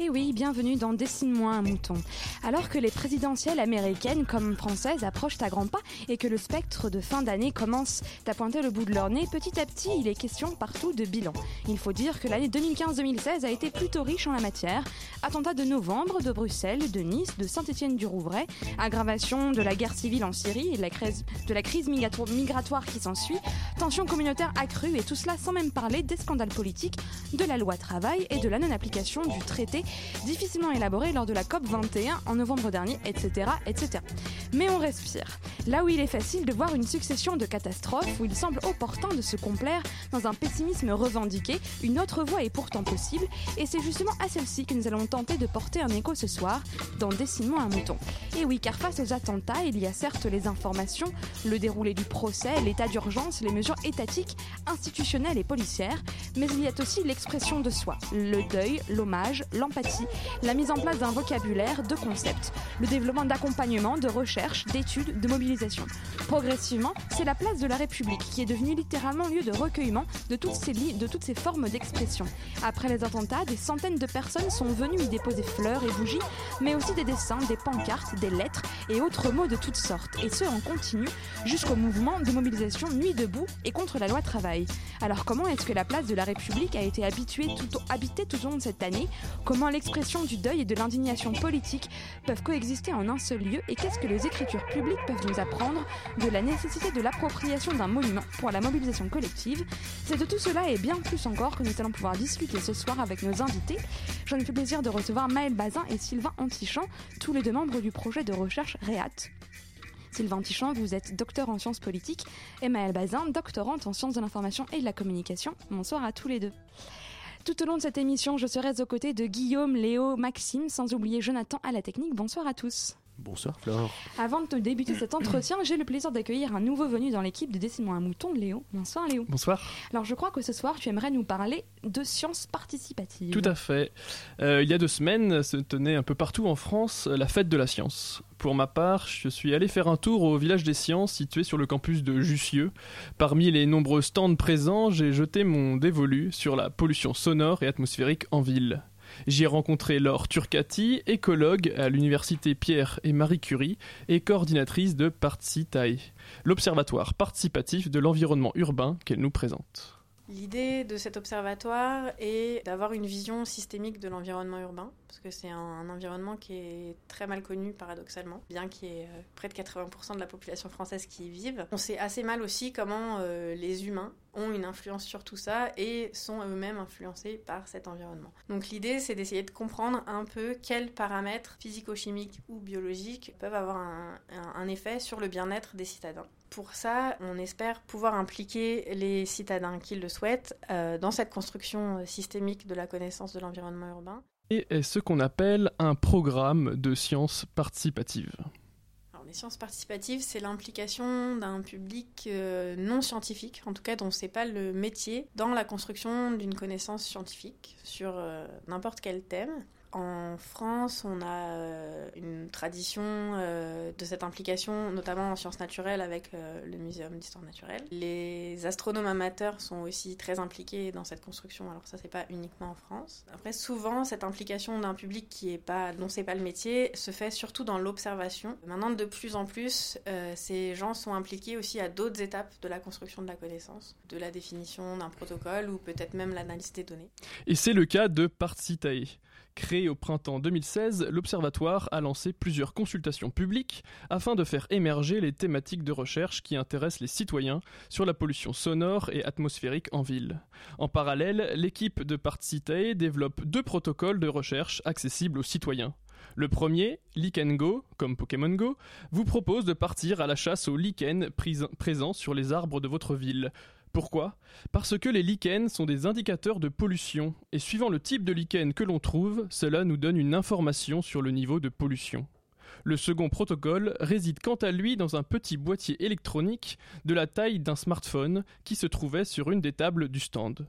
Et oui, bienvenue dans Dessine-moi un mouton. Alors que les présidentielles américaines comme françaises approchent à grands pas et que le spectre de fin d'année commence à pointer le bout de leur nez, petit à petit, il est question partout de bilan. Il faut dire que l'année 2015-2016 a été plutôt riche en la matière. Attentats de novembre, de Bruxelles, de Nice, de Saint-Étienne-du-Rouvray, aggravation de la guerre civile en Syrie et de la crise, de la crise migratoire qui s'ensuit, tensions communautaires accrues et tout cela sans même parler des scandales politiques, de la loi travail et de la non-application du traité difficilement élaboré lors de la COP 21 en novembre dernier, etc., etc. Mais on respire. Là où il est facile de voir une succession de catastrophes, où il semble opportun de se complaire dans un pessimisme revendiqué, une autre voie est pourtant possible, et c'est justement à celle-ci que nous allons tenter de porter un écho ce soir dans Dessine-moi un mouton. Et oui, car face aux attentats, il y a certes les informations, le déroulé du procès, l'état d'urgence, les mesures étatiques, institutionnelles et policières, mais il y a aussi l'expression de soi, le deuil, l'hommage, l'empathie, la mise en place d'un vocabulaire, de concepts, le développement d'accompagnement, de recherche, d'études, de mobilisation. Progressivement, c'est la place de la République qui est devenue littéralement lieu de recueillement de toutes ces, de toutes formes d'expression. Après les attentats, des centaines de personnes sont venues y déposer fleurs et bougies, mais aussi des dessins, des pancartes, des lettres et autres mots de toutes sortes, et ce en continu jusqu'au mouvement de mobilisation Nuit debout et contre la loi travail. Alors comment est-ce que la place de la République a été habituée tout, habitée tout au long de cette année? Comment l'expression du deuil et de l'indignation politique peuvent coexister en un seul lieu et qu'est-ce que les écritures publiques peuvent nous apprendre de la nécessité de l'appropriation d'un monument pour la mobilisation collective C'est de tout cela et bien plus encore que nous allons pouvoir discuter ce soir avec nos invités. J'en ai fait plaisir de recevoir Maël Bazin et Sylvain Antichamp, tous les deux membres du projet de recherche REAT. Sylvain Antichamp, vous êtes docteur en sciences politiques et Maël Bazin, doctorante en sciences de l'information et de la communication. Bonsoir à tous les deux. Tout au long de cette émission, je serai aux côtés de Guillaume, Léo, Maxime, sans oublier Jonathan à la technique. Bonsoir à tous. Bonsoir Flore. Avant de débuter cet entretien, j'ai le plaisir d'accueillir un nouveau venu dans l'équipe de Dessine-moi un mouton, Léo. Bonsoir Léo. Bonsoir. Alors je crois que ce soir tu aimerais nous parler de sciences participatives. Tout à fait. Euh, il y a deux semaines se tenait un peu partout en France la fête de la science. Pour ma part, je suis allé faire un tour au village des sciences situé sur le campus de Jussieu. Parmi les nombreux stands présents, j'ai jeté mon dévolu sur la pollution sonore et atmosphérique en ville. J'y ai rencontré Laure Turcati, écologue à l'université Pierre et Marie Curie et coordinatrice de Particitai, l'observatoire participatif de l'environnement urbain qu'elle nous présente. L'idée de cet observatoire est d'avoir une vision systémique de l'environnement urbain, parce que c'est un, environnement qui est très mal connu paradoxalement, bien qu'il y ait euh, près de 80% de la population française qui y vive. On sait assez mal aussi comment euh, les humains ont une influence sur tout ça et sont eux-mêmes influencés par cet environnement. Donc l'idée, c'est d'essayer de comprendre un peu quels paramètres physico-chimiques ou biologiques peuvent avoir un, effet sur le bien-être des citadins. Pour ça, on espère pouvoir impliquer les citadins qui le souhaitent euh, dans cette construction systémique de la connaissance de l'environnement urbain. Et est ce qu'on appelle un programme de sciences participatives. Les sciences participatives, c'est l'implication d'un public euh, non scientifique, en tout cas dont ce n'est pas le métier, dans la construction d'une connaissance scientifique sur euh, n'importe quel thème. En France, on a euh, une tradition euh, de cette implication, notamment en sciences naturelles avec euh, le Muséum d'histoire naturelle. Les astronomes amateurs sont aussi très impliqués dans cette construction. Alors ça, c'est pas uniquement en France. Après, souvent, cette implication d'un public qui est pas, dont c'est pas le métier, se fait surtout dans l'observation. Maintenant, de plus en plus, ces gens sont impliqués aussi à d'autres étapes de la construction de la connaissance, de la définition d'un protocole ou peut-être même l'analyse des données. Et c'est le cas de Partcitae. Créé au printemps 2016, l'Observatoire a lancé plusieurs consultations publiques afin de faire émerger les thématiques de recherche qui intéressent les citoyens sur la pollution sonore et atmosphérique en ville. En parallèle, l'équipe de Participae développe deux protocoles de recherche accessibles aux citoyens. Le premier, Lichen Go, comme Pokémon Go, vous propose de partir à la chasse aux lichens présents sur les arbres de votre ville. Pourquoi? Parce que les lichens sont des indicateurs de pollution, et suivant le type de lichen que l'on trouve, cela nous donne une information sur le niveau de pollution. Le second protocole réside quant à lui dans un petit boîtier électronique de la taille d'un smartphone qui se trouvait sur une des tables du stand.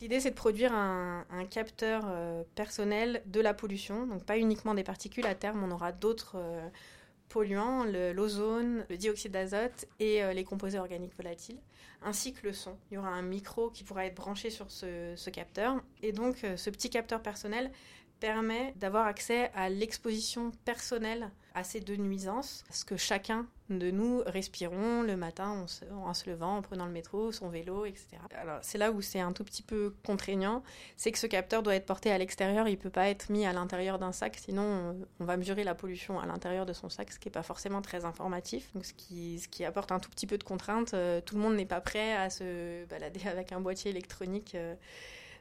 L'idée, c'est de produire un, capteur euh, personnel de la pollution, donc pas uniquement des particules. À terme, on aura d'autres euh, polluants, l'ozone, le, dioxyde d'azote et euh, les composés organiques volatiles, ainsi que le son. Il y aura un micro qui pourra être branché sur ce, capteur. Et donc, euh, ce petit capteur personnel permet d'avoir accès à l'exposition personnelle à ces deux nuisances, ce que chacun de nous respirons le matin en se, levant, en prenant le métro, son vélo, etc. Alors c'est là où c'est un tout petit peu contraignant, c'est que ce capteur doit être porté à l'extérieur, il ne peut pas être mis à l'intérieur d'un sac, sinon on va mesurer la pollution à l'intérieur de son sac, ce qui n'est pas forcément très informatif, donc ce qui, ce qui apporte un tout petit peu de contrainte. Euh, tout le monde n'est pas prêt à se balader avec un boîtier électronique. Euh,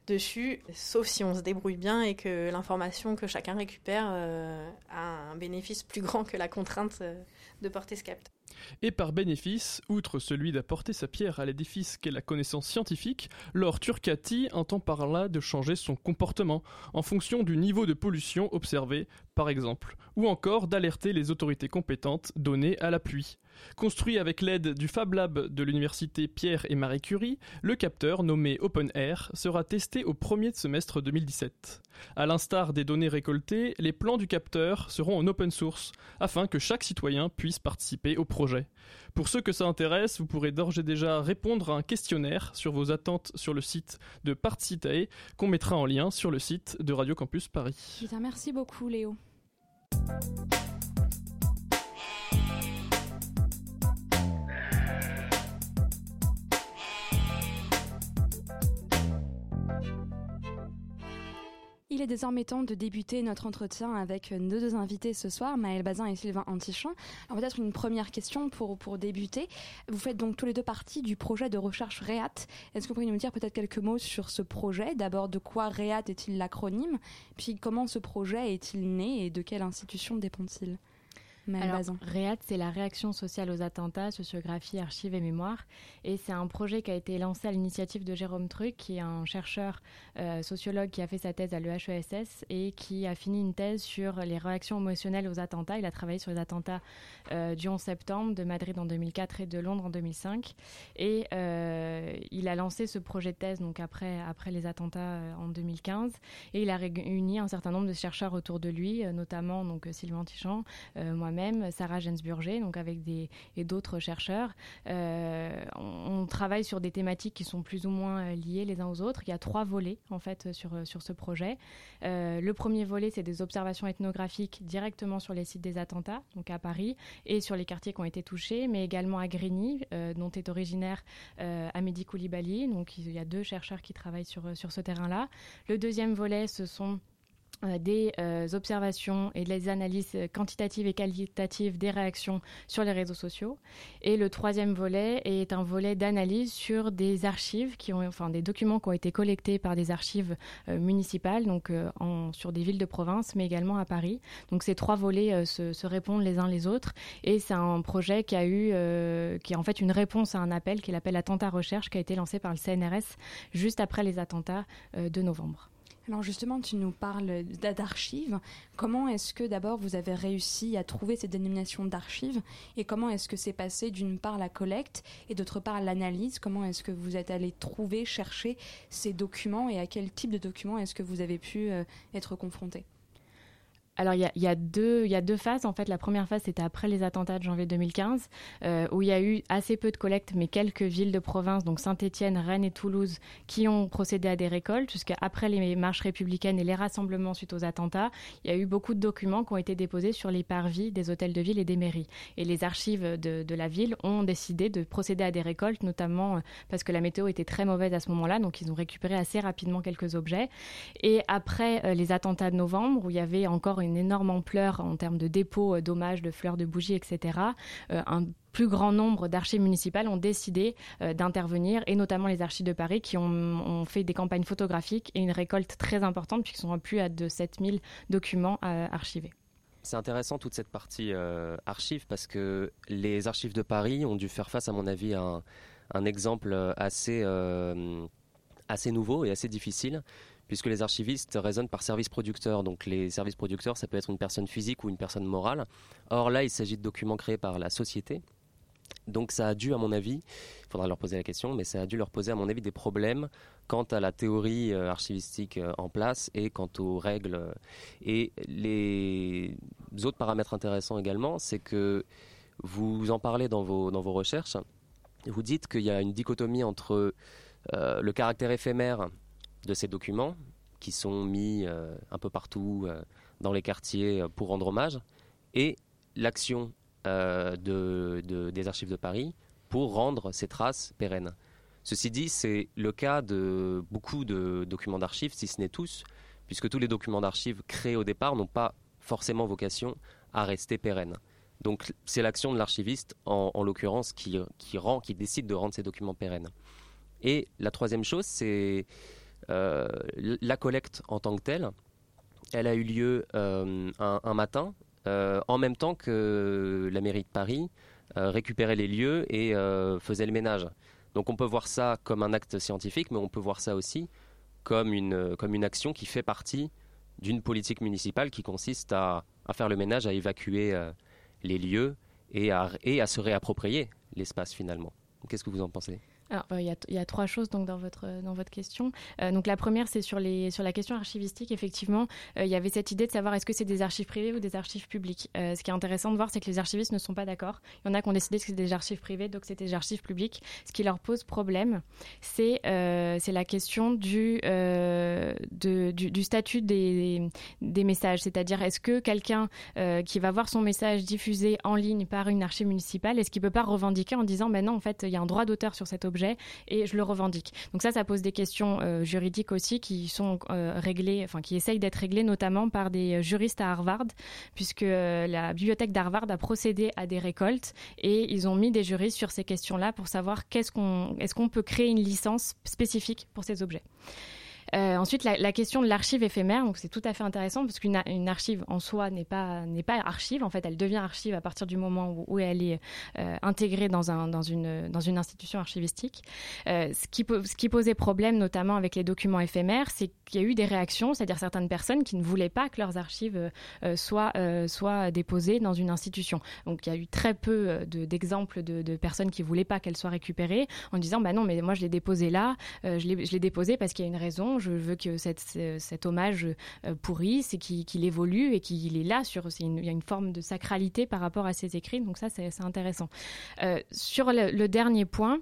dessus, sauf si on se débrouille bien et que l'information que chacun récupère euh, a un bénéfice plus grand que la contrainte euh, de porter ce capteur. Et par bénéfice, outre celui d'apporter sa pierre à l'édifice qu'est la connaissance scientifique, Laure Turcati entend par là de changer son comportement en fonction du niveau de pollution observé, par exemple, ou encore d'alerter les autorités compétentes données à l'appui. Construit avec l'aide du Fab Lab de l'université Pierre et Marie Curie, le capteur nommé Open Air sera testé au premier semestre 2017. À l'instar des données récoltées, les plans du capteur seront en open source afin que chaque citoyen puisse participer au projet. Pour ceux que ça intéresse, vous pourrez d'ores et déjà répondre à un questionnaire sur vos attentes sur le site de Partcitae qu'on mettra en lien sur le site de Radio Campus Paris. Merci beaucoup Léo. Il est désormais temps de débuter notre entretien avec nos deux invités ce soir, Maëlle Bazin et Sylvain Antichamp. Alors peut-être une première question pour, pour débuter. Vous faites donc tous les deux partie du projet de recherche REAT. Est-ce que vous pourriez nous dire peut-être quelques mots sur ce projet? D'abord, de quoi REAT est-il l'acronyme? Puis comment ce projet est-il né et de quelle institution dépend-il? Alors, REAT, c'est la réaction sociale aux attentats, sociographie, archives et mémoire. Et c'est un projet qui a été lancé à l'initiative de Jérôme Truc, qui est un chercheur euh, sociologue qui a fait sa thèse à l'EHESS et qui a fini une thèse sur les réactions émotionnelles aux attentats. Il a travaillé sur les attentats euh, du 11 septembre, de Madrid en 2004 et de Londres en 2005. Et euh, il a lancé ce projet de thèse donc après, après les attentats en 2015. Et il a réuni un certain nombre de chercheurs autour de lui, notamment donc Sylvain Tichamp, moi-même même Sarah Jensburger, donc avec des et d'autres chercheurs. Euh, on, travaille sur des thématiques qui sont plus ou moins euh, liées les uns aux autres. Il y a trois volets en fait sur sur ce projet. Euh, le premier volet, c'est des observations ethnographiques directement sur les sites des attentats, donc à Paris et sur les quartiers qui ont été touchés, mais également à Grigny, dont est originaire Amédi Koulibaly. Donc il y a deux chercheurs qui travaillent sur sur ce terrain-là. Le deuxième volet, ce sont euh, des euh, observations et des analyses quantitatives et qualitatives des réactions sur les réseaux sociaux. Et le troisième volet est un volet d'analyse sur des archives, qui ont, enfin des documents qui ont été collectés par des archives euh, municipales, donc sur des villes de province, mais également à Paris. Donc ces trois volets se, se, répondent les uns les autres. Et c'est un projet qui a eu, qui est en fait une réponse à un appel qui est l'appel Attentat Recherche, qui a été lancé par le CNRS juste après les attentats de novembre. Alors justement, tu nous parles d'archives. Comment est-ce que d'abord vous avez réussi à trouver cette dénomination d'archives? Et comment est-ce que c'est passé d'une part la collecte et d'autre part l'analyse? Comment est-ce que vous êtes allé trouver, chercher ces documents? Et à quel type de documents est-ce que vous avez pu euh, être confronté? Alors il y a, deux, phases. En fait, la première phase c'était après les attentats de janvier 2015, euh, où il y a eu assez peu de collectes, mais quelques villes de province, donc Saint-Étienne, Rennes et Toulouse, qui ont procédé à des récoltes. Jusqu'après les marches républicaines et les rassemblements suite aux attentats, il y a eu beaucoup de documents qui ont été déposés sur les parvis des hôtels de ville et des mairies. Et les archives de, de la ville ont décidé de procéder à des récoltes, notamment euh, parce que la météo était très mauvaise à ce moment-là, donc ils ont récupéré assez rapidement quelques objets. Et après euh, les attentats de novembre, où il y avait encore une une énorme ampleur en termes de dépôts euh, d'hommages, de fleurs de bougies, etc. Euh, un plus grand nombre d'archives municipales ont décidé euh, d'intervenir, et notamment les archives de Paris qui ont, fait des campagnes photographiques et une récolte très importante, puisqu'ils sont à plus de 7000 documents archivés. C'est intéressant toute cette partie archives parce que les archives de Paris ont dû faire face, à mon avis, à un, un exemple assez, assez nouveau et assez difficile puisque les archivistes raisonnent par service producteur. Donc les services producteurs, ça peut être une personne physique ou une personne morale. Or là, il s'agit de documents créés par la société. Donc ça a dû, à mon avis, il faudra leur poser la question, mais ça a dû leur poser, à mon avis, des problèmes quant à la théorie euh, archivistique euh, en place et quant aux règles. Et les autres paramètres intéressants également, c'est que vous en parlez dans vos, dans vos recherches. Vous dites qu'il y a une dichotomie entre euh, le caractère éphémère de ces documents qui sont mis un peu partout dans les quartiers pour rendre hommage, et l'action de, des archives de Paris pour rendre ces traces pérennes. Ceci dit, c'est le cas de beaucoup de documents d'archives, si ce n'est tous, puisque tous les documents d'archives créés au départ n'ont pas forcément vocation à rester pérennes. Donc c'est l'action de l'archiviste, en, l'occurrence, qui, rend, qui décide de rendre ces documents pérennes. Et la troisième chose, c'est euh, la collecte en tant que telle. Elle a eu lieu euh, un, matin, euh, en même temps que la mairie de Paris récupérait les lieux et faisait le ménage. Donc on peut voir ça comme un acte scientifique, mais on peut voir ça aussi comme une, action qui fait partie d'une politique municipale qui consiste à, faire le ménage, à évacuer euh, les lieux et et à se réapproprier l'espace finalement. Qu'est-ce que vous en pensez? Euh, il y, a trois choses donc dans votre dans votre question. Euh, donc la première, c'est sur sur la question archivistique. Effectivement, euh, il y avait cette idée de savoir est-ce que c'est des archives privées ou des archives publiques. ce qui est intéressant de voir, c'est que les archivistes ne sont pas d'accord. Il y en a qui ont décidé que c'était des archives privées, donc c'était des archives publiques. Ce qui leur pose problème, c'est c'est la question du, du, statut des des messages. C'est-à-dire, est-ce que quelqu'un qui va voir son message diffusé en ligne par une archive municipale, est-ce qu'il peut pas revendiquer en disant, ben non, en fait, il y a un droit d'auteur sur cet objet et je le revendique. Donc ça, ça pose des questions euh, juridiques aussi qui sont euh, réglées, enfin qui essayent d'être réglées notamment par des euh, juristes à Harvard, puisque la bibliothèque d'Harvard a procédé à des récoltes et ils ont mis des juristes sur ces questions-là pour savoir qu'est-ce qu'on, est-ce qu'on peut créer une licence spécifique pour ces objets. Euh, ensuite, la, question de l'archive éphémère, donc c'est tout à fait intéressant parce qu'une archive en soi n'est pas n'est pas archive. En fait, elle devient archive à partir du moment où, elle est euh, intégrée dans un dans une dans une institution archivistique. Euh, ce qui ce qui posait problème, notamment avec les documents éphémères, c'est qu'il y a eu des réactions, c'est-à-dire certaines personnes qui ne voulaient pas que leurs archives soient soient déposées dans une institution. Donc, il y a eu très peu d'exemples de, personnes qui voulaient pas qu'elles soient récupérées en disant bah non, mais moi je l'ai déposé là, je l'ai déposé parce qu'il y a une raison je veux que cet hommage euh, pourrisse et qu'il évolue et qu'il est là. Sur, il y a une forme de sacralité par rapport à ses écrits, donc ça c'est intéressant. Euh, sur le, dernier point,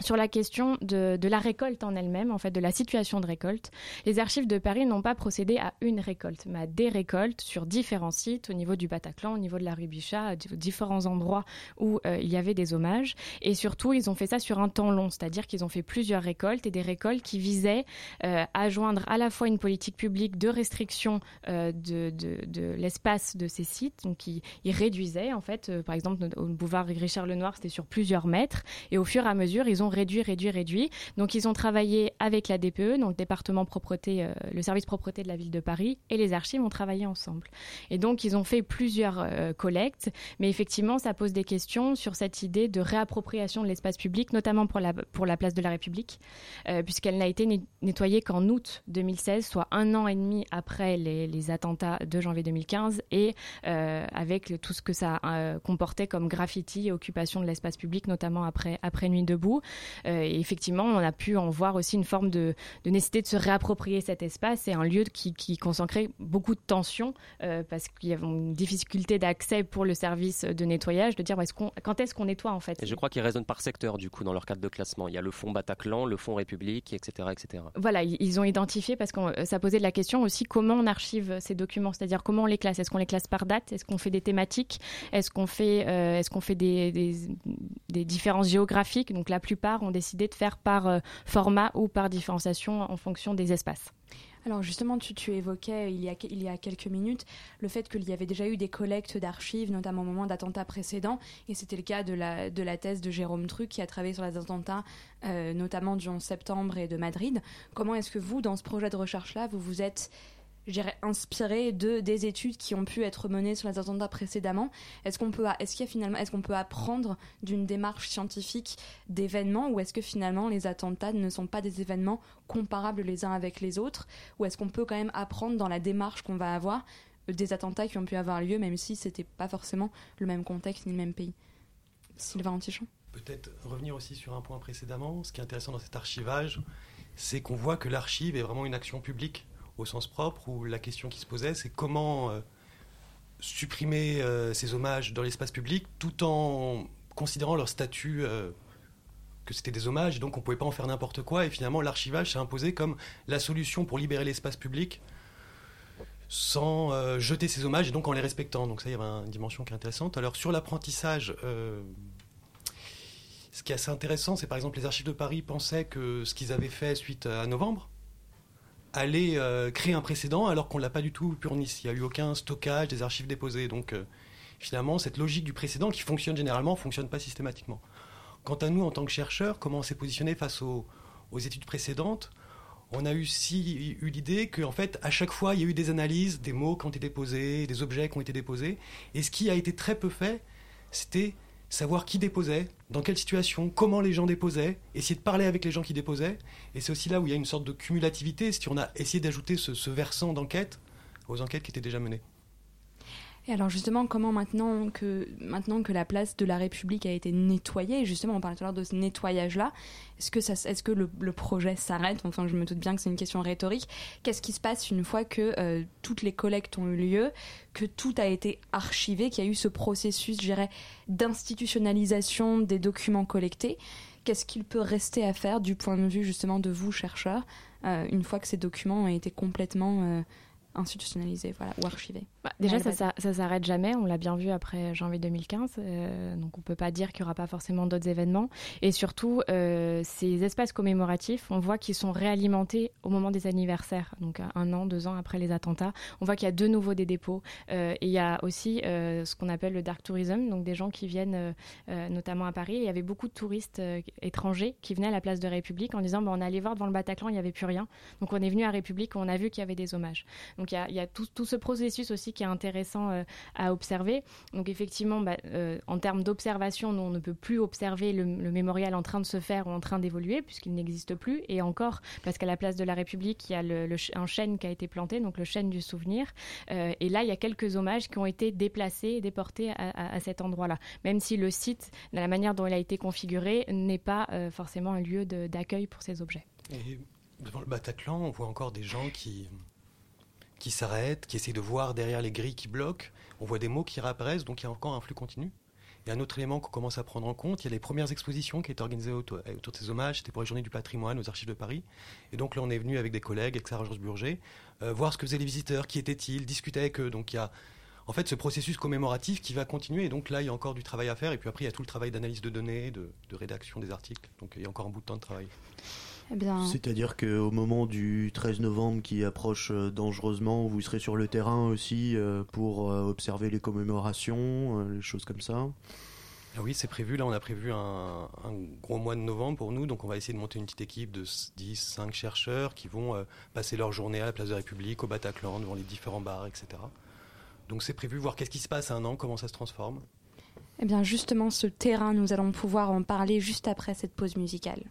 sur la question de, la récolte en elle-même, en fait, de la situation de récolte, les archives de Paris n'ont pas procédé à une récolte, mais à des récoltes sur différents sites, au niveau du Bataclan, au niveau de la rue Bichat, à différents endroits où euh, il y avait des hommages. Et surtout, ils ont fait ça sur un temps long, c'est-à-dire qu'ils ont fait plusieurs récoltes et des récoltes qui visaient euh, à joindre à la fois une politique publique de restriction euh, de, l'espace de ces sites, donc ils, réduisaient, en fait, par exemple, au boulevard Richard Lenoir, c'était sur plusieurs mètres, et au fur et à mesure, ils ont réduit, réduit, réduit. Donc ils ont travaillé avec la DPE, donc le département propreté, euh, le service propreté de la ville de Paris, et les archives ont travaillé ensemble. Et donc ils ont fait plusieurs euh, collectes, mais effectivement ça pose des questions sur cette idée de réappropriation de l'espace public, notamment pour la, pour la place de la République, euh, puisqu'elle n'a été nettoyée qu'en août 2016, soit un an et demi après les, les attentats de janvier 2015, et avec tout ce que ça comportait comme graffiti et occupation de l'espace public, notamment après, après Nuit debout. Euh, et effectivement, on a pu en voir aussi une forme de, nécessité de se réapproprier cet espace. C'est un lieu qui, qui concentrait beaucoup de tensions euh, parce qu'il y avait une difficulté d'accès pour le service de nettoyage, de dire est qu'on, quand est-ce qu'on nettoie en fait? Et je crois qu'ils raisonnent par secteur du coup dans leur cadre de classement. Il y a le fonds Bataclan, le fonds République, etc. etc. Voilà, ils ont identifié parce que ça posait de la question aussi comment on archive ces documents, c'est-à-dire comment on les classe? Est-ce qu'on les classe par date? Est-ce qu'on fait des thématiques? Est-ce qu'on fait, euh, est-ce qu'on fait des, des, des différences géographiques? Donc la plupart ont décidé de faire par euh, format ou par différenciation en fonction des espaces. Alors justement, tu, évoquais il y, a, il y, a, quelques minutes le fait qu'il y avait déjà eu des collectes d'archives, notamment au moment d'attentats précédents, et c'était le cas de la, de la thèse de Jérôme Truc qui a travaillé sur les attentats, euh, notamment du 11 septembre et de Madrid. Comment est-ce que vous, dans ce projet de recherche-là, vous vous êtes dirais, inspiré de des études qui ont pu être menées sur les attentats précédemment. Est-ce qu'on peut, est-ce qu'il finalement, est-ce qu'on peut apprendre d'une démarche scientifique d'événements, ou est-ce que finalement les attentats ne sont pas des événements comparables les uns avec les autres, ou est-ce qu'on peut quand même apprendre dans la démarche qu'on va avoir des attentats qui ont pu avoir lieu, même si c'était pas forcément le même contexte ni le même pays? Sylvain Antichon. Peut-être revenir aussi sur un point précédemment. Ce qui est intéressant dans cet archivage, c'est qu'on voit que l'archive est vraiment une action publique au sens propre, où la question qui se posait, c'est comment euh, supprimer euh, ces hommages dans l'espace public tout en considérant leur statut euh, que c'était des hommages, et donc on pouvait pas en faire n'importe quoi. Et finalement, l'archivage s'est imposé comme la solution pour libérer l'espace public sans jeter ces hommages et donc en les respectant. Donc ça, y avait une dimension qui est intéressante. Alors sur l'apprentissage, ce qui est assez intéressant, c'est par exemple les archives de Paris pensaient que ce qu'ils avaient fait suite à novembre allait euh, créer un précédent alors qu'on ne l'a pas du tout pour Nice. Il n'y a eu aucun stockage des archives déposées. Donc finalement, cette logique du précédent qui fonctionne généralement ne fonctionne pas systématiquement. Quant à nous, en tant que chercheurs, comment on s'est positionné face aux, études précédentes? On a aussi eu l'idée qu'en fait, à chaque fois, il y a eu des analyses, des mots qui ont été déposés, des objets qui ont été déposés. Et ce qui a été très peu fait, c'était savoir qui déposait, dans quelle situation, comment les gens déposaient, essayer de parler avec les gens qui déposaient. Et c'est aussi là où il y a une sorte de cumulativité, si on a essayé d'ajouter ce versant d'enquête aux enquêtes qui étaient déjà menées. Et alors justement, comment maintenant que, maintenant que la place de la République a été nettoyée, justement on parlait tout à l'heure de ce nettoyage-là, est-ce que, ça, est-ce que le, projet s'arrête? Enfin je me doute bien que c'est une question rhétorique. Qu'est-ce qui se passe une fois que euh, toutes les collectes ont eu lieu, que tout a été archivé, qu'il y a eu ce processus, je dirais, d'institutionnalisation des documents collectés? Qu'est-ce qu'il peut rester à faire du point de vue justement de vous, chercheurs, euh, une fois que ces documents ont été complètement... Euh, institutionnalisé voilà, ou archivé. Bah, déjà, ça, ça, s'arrête jamais. On l'a bien vu après janvier 2015. Euh, donc, on peut pas dire qu'il n'y aura pas forcément d'autres événements. Et surtout, euh, ces espaces commémoratifs, on voit qu'ils sont réalimentés au moment des anniversaires. Donc, un an, deux ans après les attentats. On voit qu'il y a de nouveau des dépôts. Euh, et il y a aussi ce qu'on appelle le dark tourism. Donc, des gens qui viennent notamment à Paris. Il y avait beaucoup de touristes étrangers qui venaient à la place de République en disant bah, on allait voir devant le Bataclan, il n'y avait plus rien. Donc, on est venu à République, on a vu qu'il y avait des hommages. Donc, il y a, tout, ce processus aussi qui est intéressant euh, à observer. Donc effectivement, bah, euh, en termes d'observation, on ne peut plus observer le, mémorial en train de se faire ou en train d'évoluer puisqu'il n'existe plus. Et encore, parce qu'à la place de la République, il y a un chêne qui a été planté, donc le chêne du souvenir. Euh, et là, il y a quelques hommages qui ont été déplacés et déportés à, cet endroit-là. Même si le site, de la manière dont il a été configuré, n'est pas forcément un lieu d'accueil pour ces objets. Et devant le Bataclan, on voit encore des gens qui qui s'arrêtent, qui essaient de voir derrière les grilles qui bloquent. On voit des mots qui réapparaissent, donc il y a encore un flux continu. Et un autre élément qu'on commence à prendre en compte, il y a les premières expositions qui étaient organisées autour, de ces hommages. C'était pour les Journées du patrimoine aux Archives de Paris. Et donc là, on est venu avec des collègues, avec Sarah Georges Burger, euh, voir ce que faisaient les visiteurs, qui étaient-ils, discuter avec eux. Donc il y a en fait ce processus commémoratif qui va continuer. Et donc là, il y a encore du travail à faire. Et puis après, il y a tout le travail d'analyse de données, de rédaction des articles. Donc il y a encore un bout de temps de travail. Eh C'est-à-dire qu'au moment du 13 novembre qui approche euh, dangereusement, vous serez sur le terrain aussi euh, pour euh, observer les commémorations, les choses comme ça ah oui, c'est prévu. Là, on a prévu un, gros mois de novembre pour nous. Donc, on va essayer de monter une petite équipe de 10, 5 chercheurs qui vont passer leur journée à la place de la République, au Bataclan, devant les différents bars, etc. Donc, c'est prévu, voir qu'est-ce qui se passe à un an, comment ça se transforme. Eh bien, justement, ce terrain, nous allons pouvoir en parler juste après cette pause musicale.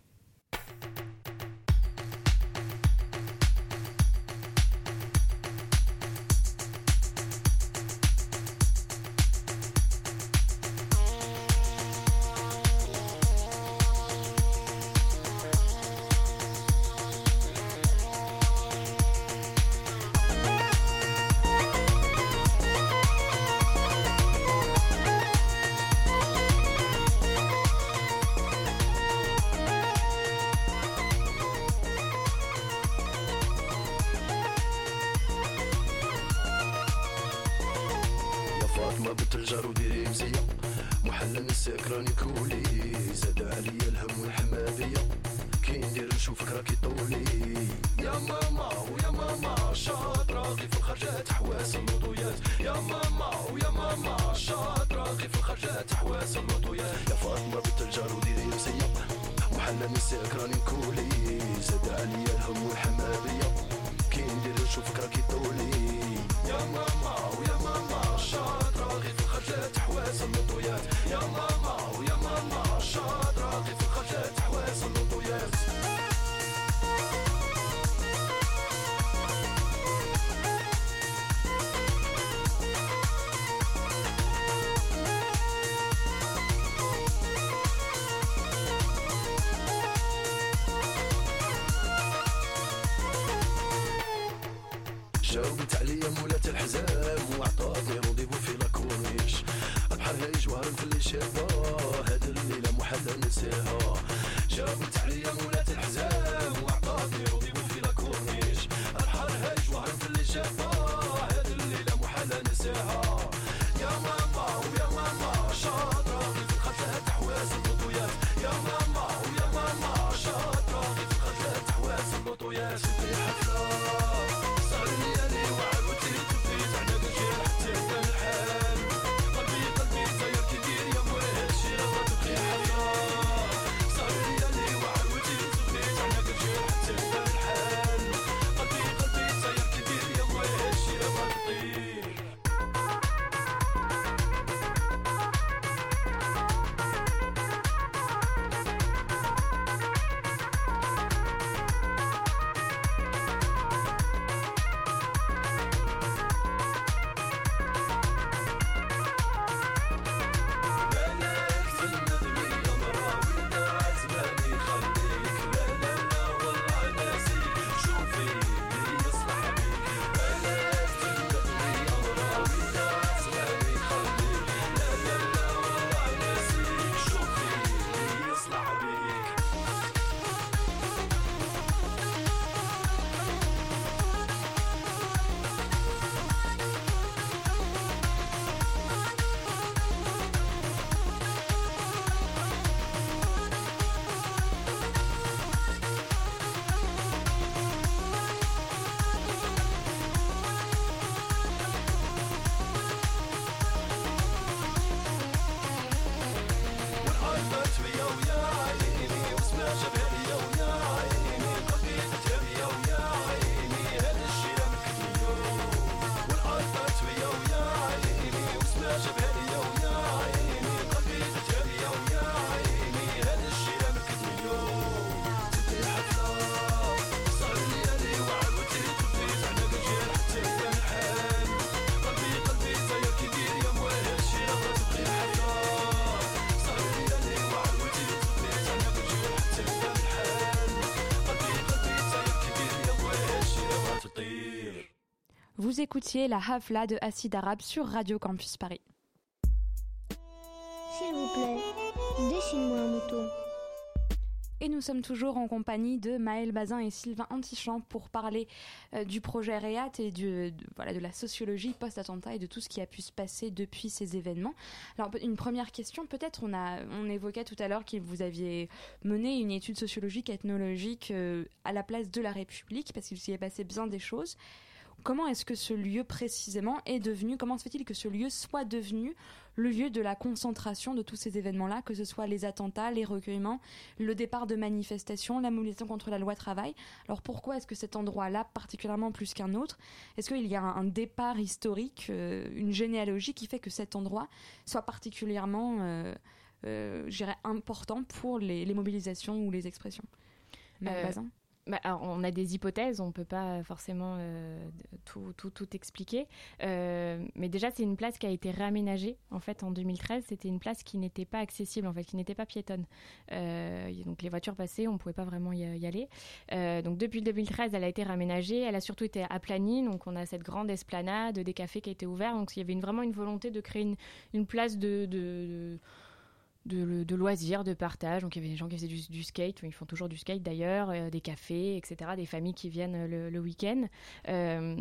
نشوفك راكي طولي يا ماما ويا ماما شاطرة غي في الخرجات حواس النضويات يا ماما ويا ماما شاطرة غي في الخرجات حواس النضويات يا فاطمة بنت الجار وديري مسيب وحنا نساك راني نكولي زاد عليا الهم والحمامية كي ندير نشوفك راكي طولي يا ماما ويا ماما شاطرة غي في الخرجات حواس النضويات يا ماما شافاه هاد الليلة مو حدا نساها جابت عليا مولات الحزام وعطاتني وضيبو في لاكورنيش الحر هاج وعرف اللي شافاه Vous écoutiez la Hafla de Acide Arabe sur Radio Campus Paris. S'il vous plaît, dessine-moi un mouton. Et nous sommes toujours en compagnie de Maël Bazin et Sylvain Antichamp pour parler euh, du projet REAT et du- de, voilà, de la sociologie post-attentat et de tout ce qui a pu se passer depuis ces événements. Alors, une première question, peut-être on, a, on évoquait tout à l'heure que vous aviez mené une étude sociologique, ethnologique euh, à la place de la République, parce qu'il s'y est passé bien des choses. Comment est-ce que ce lieu précisément est devenu, comment se fait-il que ce lieu soit devenu le lieu de la concentration de tous ces événements-là, que ce soit les attentats, les recueillements, le départ de manifestations, la mobilisation contre la loi travail? Alors pourquoi est-ce que cet endroit-là, particulièrement plus qu'un autre, est-ce qu'il y a un, départ historique, euh, une généalogie qui fait que cet endroit soit particulièrement, euh, euh, important pour les, les mobilisations ou les expressions? Euh, Bazin Bah, on a des hypothèses, on ne peut pas forcément euh, tout, expliquer. Euh, mais déjà, c'est une place qui a été réaménagée. En fait, en 2013, c'était une place qui n'était pas accessible, en fait, qui n'était pas piétonne. Euh, donc, les voitures passaient, on ne pouvait pas vraiment y, aller. Donc, depuis le 2013, elle a été réaménagée. Elle a surtout été aplanie. Donc, on a cette grande esplanade, des cafés qui étaient ouverts. Donc, il y avait une- vraiment une volonté de créer une, place de de, loisirs, de partage. Donc il y avait des gens qui faisaient du, skate, ils font toujours du skate d'ailleurs, euh, des cafés, etc., des familles qui viennent le, le week-end. Euh,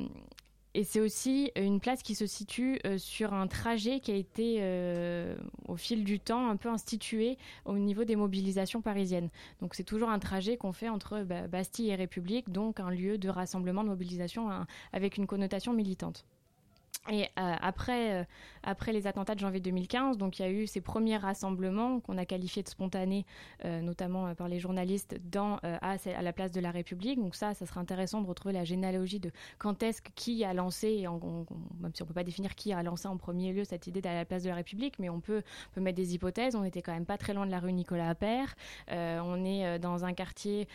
et c'est aussi une place qui se situe euh, sur un trajet qui a été, euh, au fil du temps, un peu institué au niveau des mobilisations parisiennes. Donc c'est toujours un trajet qu'on fait entre bah, Bastille et République, donc un lieu de rassemblement, de mobilisation un- avec une connotation militante. Et euh, après, euh, après les attentats de janvier 2015, donc il y a eu ces premiers rassemblements qu'on a qualifiés de spontanés, euh, notamment par les journalistes, dans, à, la place de la République. Donc ça, ça serait intéressant de retrouver la généalogie de quand est-ce qui a lancé, on- on- même si on peut pas définir qui a lancé en premier lieu cette idée d'aller à la place de la République, mais on peut, peut mettre des hypothèses. On était quand même pas très loin de la rue Nicolas Appert. On est dans un quartier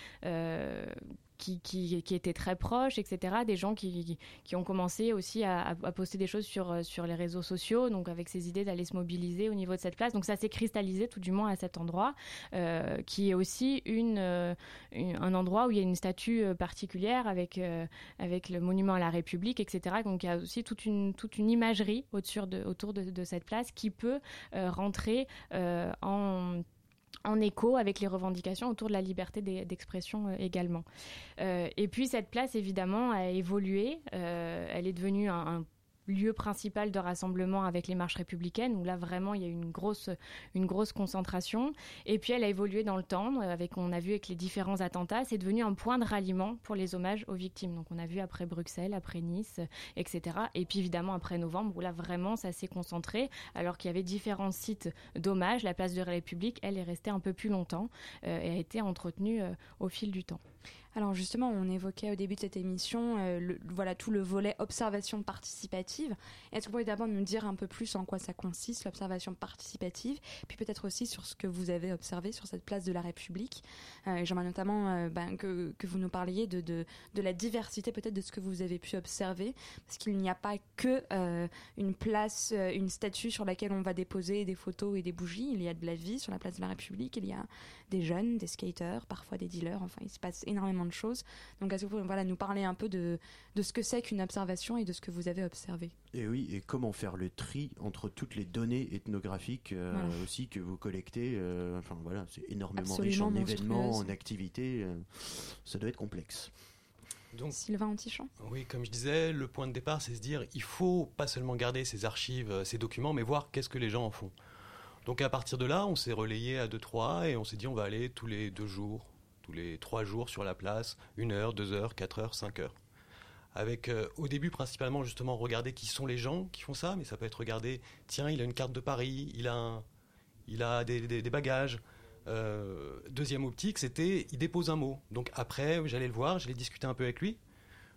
qui, était très proche, etc. Des gens qui, ont commencé aussi à, poster des choses sur, euh, sur les réseaux sociaux, donc avec ces idées d'aller se mobiliser au niveau de cette place. Donc ça s'est cristallisé tout du moins à cet endroit, euh, qui est aussi euh, un endroit où il y a une statue particulière avec, le monument à la République, etc. Donc il y a aussi toute une, imagerie autour de, cette place qui peut rentrer en en écho avec les revendications autour de la liberté d'e- d'expression euh, également. Euh, et puis cette place, évidemment, a évolué. Euh, elle est devenue un lieu principal de rassemblement avec les marches républicaines, où là vraiment il y a eu une grosse, une grosse concentration. Et puis elle a évolué dans le temps, euh, avec, on a vu avec les différents attentats, c'est devenu un point de ralliement pour les hommages aux victimes. Donc on a vu après Bruxelles, après Nice, euh, etc. Et puis évidemment après novembre, où là vraiment ça s'est concentré, alors qu'il y avait différents sites d'hommage. La place de la République, elle est restée un peu plus longtemps euh, et a été entretenue au fil du temps. Alors justement, on évoquait au début de cette émission euh, voilà tout le volet observation participative. Est-ce que vous pouvez d'abord nous dire un peu plus en quoi ça consiste l'observation participative, puis peut-être aussi sur ce que vous avez observé sur cette place de la République. Euh, J'aimerais notamment euh, ben, que, vous nous parliez de, de, de la diversité peut-être de ce que vous avez pu observer, parce qu'il n'y a pas que euh, une place, une statue sur laquelle on va déposer des photos et des bougies. Il y a de la vie sur la place de la République. Il y a des jeunes, des skaters, parfois des dealers. Enfin, il se passe énormément de choses. Donc, est-ce que vous pouvez voilà, nous parler un peu de, de ce que c'est qu'une observation et de ce que vous avez observé Et oui, et comment faire le tri entre toutes les données ethnographiques euh, Voilà. aussi que vous collectez. euh, enfin voilà, c'est énormément Absolument riche en événements, en activités. euh, ça doit être complexe. Donc, Sylvain Antichamp oui, comme je disais, le point de départ, c'est se dire, il faut pas seulement garder ces archives, ces documents, mais voir qu'est-ce que les gens en font. Donc à partir de là, on s'est relayé à 2-3 et on s'est dit, on va aller tous les deux jours, tous les trois jours sur la place, une heure, deux heures, quatre heures, cinq heures. Avec euh, au début principalement justement regarder qui sont les gens qui font ça, mais ça peut être regarder, tiens, il a une carte de Paris, il a, il a des, bagages. Euh, deuxième optique, c'était il dépose un mot. Donc après, j'allais le voir, j'allais discuter un peu avec lui.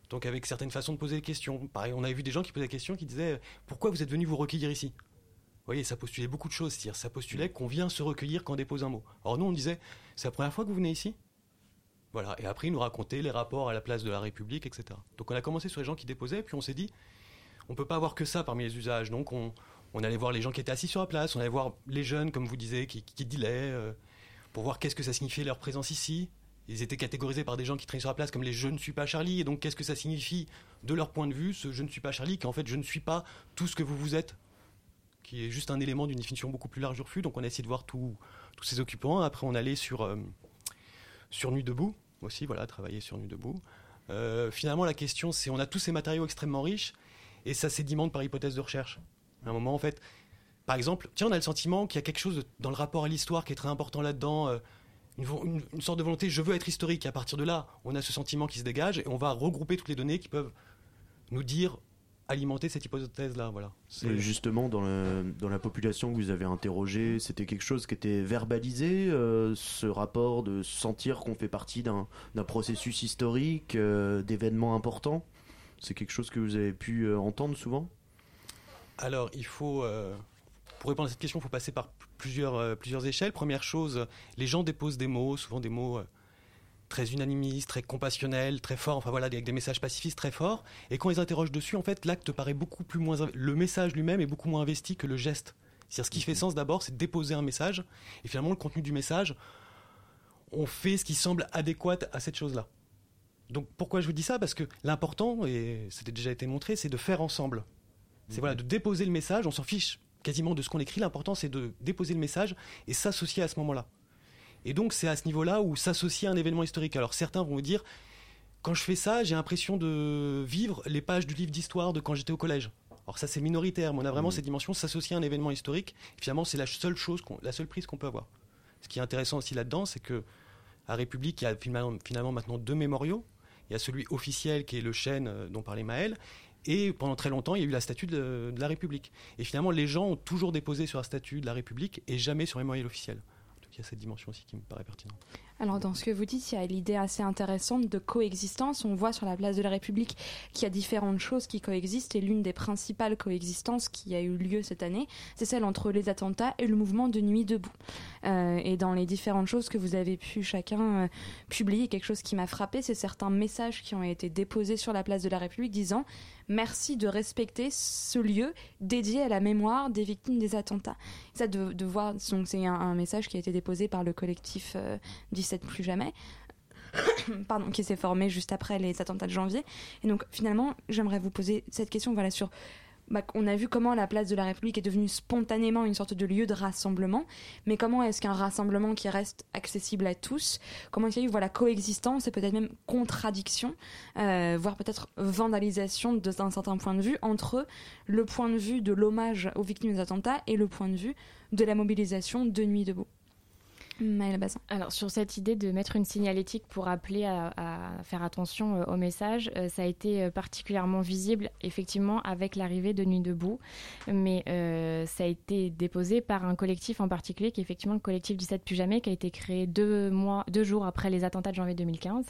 Donc avec certaines façons de poser des questions. Pareil, on avait vu des gens qui posaient des questions qui disaient pourquoi vous êtes venu vous recueillir ici? Vous voyez, ça postulait beaucoup de choses. Ça postulait qu'on vient se recueillir quand on dépose un mot. Alors nous, on disait c'est la première fois que vous venez ici? Voilà. Et après, ils nous racontaient les rapports à la place de la République, etc. Donc on a commencé sur les gens qui déposaient, puis on s'est dit on peut pas avoir que ça parmi les usages. Donc on, allait voir les gens qui étaient assis sur la place, on allait voir les jeunes, comme vous disiez, qui, qui dealaient, euh, pour voir qu'est-ce que ça signifiait leur présence ici. Ils étaient catégorisés par des gens qui traînaient sur la place comme les je ne suis pas Charlie. Et donc, qu'est-ce que ça signifie de leur point de vue, ce je ne suis pas Charlie, qui en fait je ne suis pas tout ce que vous vous êtes, qui est juste un élément d'une définition beaucoup plus large du refus. Donc, on a essayé de voir tous ces occupants. Après, on allait sur, euh, sur Nuit debout aussi, voilà, travailler sur Nuit debout. Euh, finalement, la question, c'est on a tous ces matériaux extrêmement riches et ça sédimente par hypothèse de recherche. À un moment, en fait, par exemple, tiens, on a le sentiment qu'il y a quelque chose dans le rapport à l'histoire qui est très important là-dedans. euh, une- une sorte de volonté, je veux être historique. Et à partir de là, on a ce sentiment qui se dégage et on va regrouper toutes les données qui peuvent nous dire, alimenter cette hypothèse-là. Voilà. Justement, dans, le- dans la population que vous avez interrogée, c'était quelque chose qui était verbalisé, euh, ce rapport de sentir qu'on fait partie d'un processus historique, euh, d'événements importants? C'est quelque chose que vous avez pu euh, entendre souvent? Alors, il faut, pour répondre à cette question, il faut passer par plusieurs, euh, plusieurs échelles. Première chose, les gens déposent des mots, souvent des mots euh, très unanimistes, très compassionnels, très forts, enfin voilà, avec des messages pacifistes très forts. Et quand ils interrogent dessus, en fait, l'acte paraît beaucoup plus moins. Le message lui-même est beaucoup moins investi que le geste. C'est-à-dire, ce qui fait sens d'abord, c'est de déposer un message. Et finalement, le contenu du message, on fait ce qui semble adéquat à cette chose-là. Donc pourquoi je vous dis ça? Parce que l'important, et c'était déjà été montré, c'est de faire ensemble. C'est voilà, de déposer le message, on s'en fiche quasiment de ce qu'on écrit, l'important c'est de déposer le message et s'associer à ce moment-là. Et donc c'est à ce niveau-là où s'associer à un événement historique. Alors certains vont me dire, quand je fais ça, j'ai l'impression de vivre les pages du livre d'histoire de quand j'étais au collège. Alors ça c'est minoritaire, mais on a vraiment cette dimension s'associer à un événement historique. Finalement c'est la seule chose, la seule prise qu'on peut avoir. Ce qui est intéressant aussi là-dedans, c'est que à République, il y a finalement, maintenant deux mémoriaux. Il y a celui officiel qui est le chêne euh, dont parlait Maël, et pendant très longtemps, il y a eu la statue de, de la République. Et finalement, les gens ont toujours déposé sur la statue de la République et jamais sur le mémorial officiel. Il y a cette dimension aussi qui me paraît pertinente. Alors dans ce que vous dites, il y a l'idée assez intéressante de coexistence. On voit sur la place de la République qu'il y a différentes choses qui coexistent et l'une des principales coexistences qui a eu lieu cette année, c'est celle entre les attentats et le mouvement de Nuit debout. Euh, et dans les différentes choses que vous avez pu chacun euh, publier, quelque chose qui m'a frappé, c'est certains messages qui ont été déposés sur la place de la République disant merci de respecter ce lieu dédié à la mémoire des victimes des attentats. Ça de, voir, donc c'est un, message qui a été déposé par le collectif euh, 17 plus jamais, pardon, qui s'est formé juste après les attentats de janvier. Et donc finalement, j'aimerais vous poser cette question, voilà, sur bah, on a vu comment la place de la République est devenue spontanément une sorte de lieu de rassemblement, mais comment est-ce qu'un rassemblement qui reste accessible à tous, comment est-ce qu'il y a eu voilà, coexistence et peut-être même contradiction, euh, voire peut-être vandalisation d'un certain point de vue entre le point de vue de l'hommage aux victimes des attentats et le point de vue de la mobilisation de Nuit debout? Maëlle. Alors sur cette idée de mettre une signalétique pour appeler à, faire attention euh, au message, euh, ça a été euh, particulièrement visible effectivement avec l'arrivée de Nuit debout, mais ça a été déposé par un collectif en particulier qui est effectivement le collectif 17 plus jamais qui a été créé deux mois, deux jours après les attentats de janvier 2015.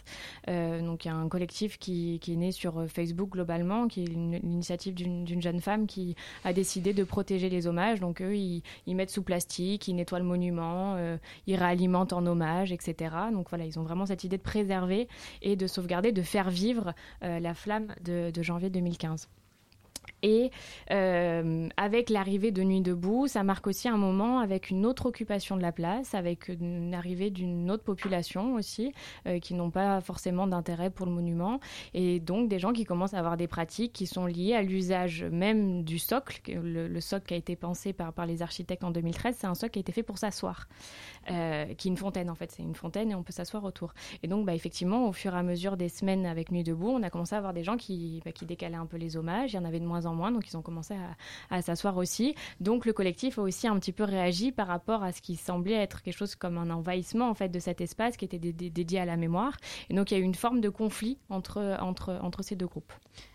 Euh, donc il y a un collectif qui, est né sur Facebook globalement, qui est l'initiative d'une jeune femme qui a décidé de protéger les hommages. Donc eux ils, ils mettent sous plastique, ils nettoient le monument, euh, ils réalimentent en hommage, etc. Donc voilà, ils ont vraiment cette idée de préserver et de sauvegarder, de faire vivre euh, la flamme de, de janvier 2015. Et euh, avec l'arrivée de Nuit debout, ça marque aussi un moment avec une autre occupation de la place, avec une arrivée d'une autre population aussi, euh, qui n'ont pas forcément d'intérêt pour le monument, et donc des gens qui commencent à avoir des pratiques qui sont liées à l'usage même du socle. Le, le socle qui a été pensé par, les architectes en 2013, c'est un socle qui a été fait pour s'asseoir, euh, qui est une fontaine en fait, c'est une fontaine et on peut s'asseoir autour. Et donc bah, effectivement, au fur et à mesure des semaines avec Nuit debout, on a commencé à avoir des gens qui, bah, décalaient un peu les hommages, il y en avait de en moins, donc ils ont commencé à, s'asseoir aussi. Donc le collectif a aussi un petit peu réagi par rapport à ce qui semblait être quelque chose comme un envahissement en fait de cet espace qui était dé- dé- dédié à la mémoire. Et donc il y a eu une forme de conflit entre, entre, entre ces deux groupes.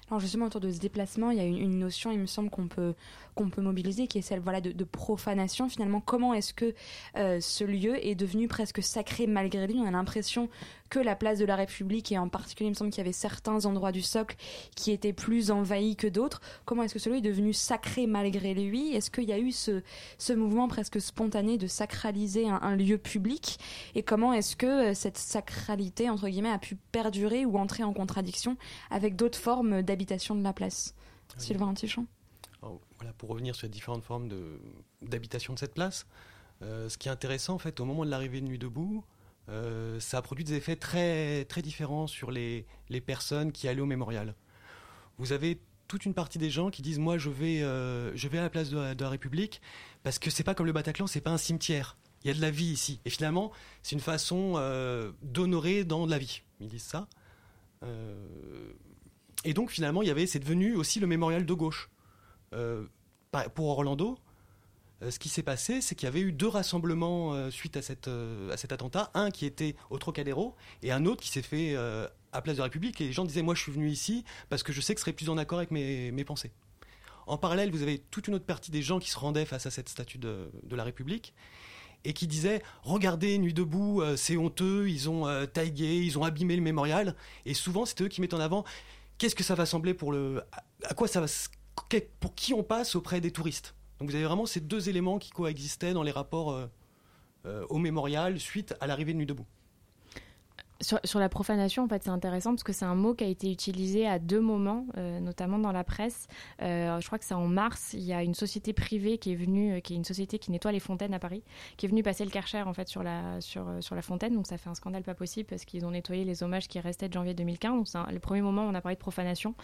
Alors justement autour de ce déplacement, il y a une notion, il me semble qu'on peut qu'on peut mobiliser, qui est celle voilà de, de profanation. Finalement, comment est-ce que euh, ce lieu est devenu presque sacré malgré lui? On a l'impression que la place de la République et en particulier, il me semble qu'il y avait certains endroits du socle qui étaient plus envahis que d'autres. Comment est-ce que ce lieu est devenu sacré malgré lui? Est-ce qu'il y a eu ce, ce mouvement presque spontané de sacraliser un, un lieu public? Et comment est-ce que euh, cette sacralité entre guillemets a pu perdurer ou entrer en contradiction avec d'autres formes d'habitation de la place? Sylvain Tichon Voilà, pour revenir sur les différentes formes d'habitation de, cette place, euh, ce qui est intéressant, en fait, au moment de l'arrivée de Nuit debout, euh, ça a produit des effets très, très différents sur les, personnes qui allaient au mémorial. Vous avez toute une partie des gens qui disent moi je vais euh, à la place de la, République parce que c'est pas comme le Bataclan c'est pas un cimetière. Il y a de la vie ici. Et finalement c'est une façon d'honorer dans de la vie. Ils disent ça. Et donc finalement il y avait c'est devenu aussi le mémorial de gauche pour Orlando, euh, ce qui s'est passé, c'est qu'il y avait eu deux rassemblements euh, suite à, euh, cet attentat. Un qui était au Trocadéro et un autre qui s'est fait euh, à Place de la République. Et les gens disaient Moi, je suis venu ici parce que je sais que ce serait plus en accord avec mes, pensées. En parallèle, vous avez toute une autre partie des gens qui se rendaient face à cette statue de, la République et qui disaient Regardez, Nuit debout, euh, c'est honteux, ils ont euh, taillé, ils ont abîmé le mémorial. Et souvent, c'est eux qui mettent en avant Qu'est-ce que ça va sembler pour le. À quoi ça va. Pour qui on passe auprès des touristes Donc vous avez vraiment ces deux éléments qui coexistaient dans les rapports euh, euh, au mémorial suite à l'arrivée de Nuit debout. Sur, la profanation, en fait, c'est intéressant parce que c'est un mot qui a été utilisé à deux moments, euh, notamment dans la presse. Euh, je crois que c'est en mars. Il y a une société privée qui est venue, euh, qui est une société qui nettoie les fontaines à Paris, qui est venue passer le Karcher en fait sur la sur sur la fontaine. Donc ça fait un scandale pas possible parce qu'ils ont nettoyé les hommages qui restaient de janvier 2015. Donc c'est le premier moment où on a parlé de profanation.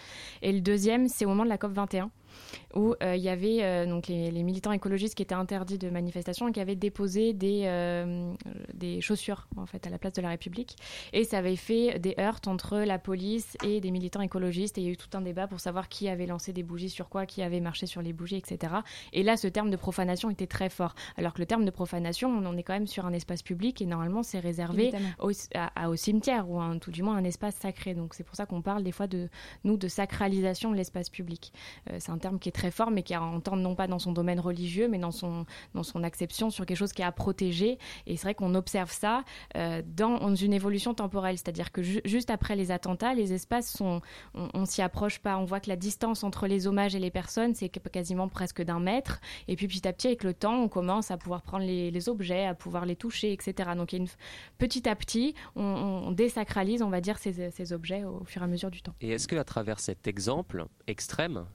Et le deuxième, c'est au moment de la COP 21 où euh, il y avait euh, donc les, les militants écologistes qui étaient interdits de manifestation et qui avaient déposé des, euh, des chaussures en fait à la place de la République et ça avait fait des heurts entre la police et des militants écologistes et il y a eu tout un débat pour savoir qui avait lancé des bougies sur quoi, qui avait marché sur les bougies, etc. Et là, ce terme de profanation était très fort. Alors que le terme de profanation, on en est quand même sur un espace public et normalement c'est réservé au, à- à- au cimetière ou un- tout du moins un espace sacré. Donc c'est pour ça qu'on parle des fois de nous de sacralisation de l'espace public. Euh, c'est un terme qui est très fort, mais qui à entendre non pas dans son domaine religieux, mais dans son dans son acception sur quelque chose qui est à protéger. Et c'est vrai qu'on observe ça euh, dans une évolution temporelle, c'est-à-dire que ju- juste après les attentats, les espaces sont, on, on s'y approche pas. On voit que la distance entre les hommages et les personnes, c'est quasiment presque d'un mètre. Et puis petit à petit, avec le temps, on commence à pouvoir prendre les, objets, à pouvoir les toucher, etc. Donc petit à petit, on, désacralise, on va dire, ces, ces objets au fur et à mesure du temps. Et est-ce que à travers cet exemple extrême,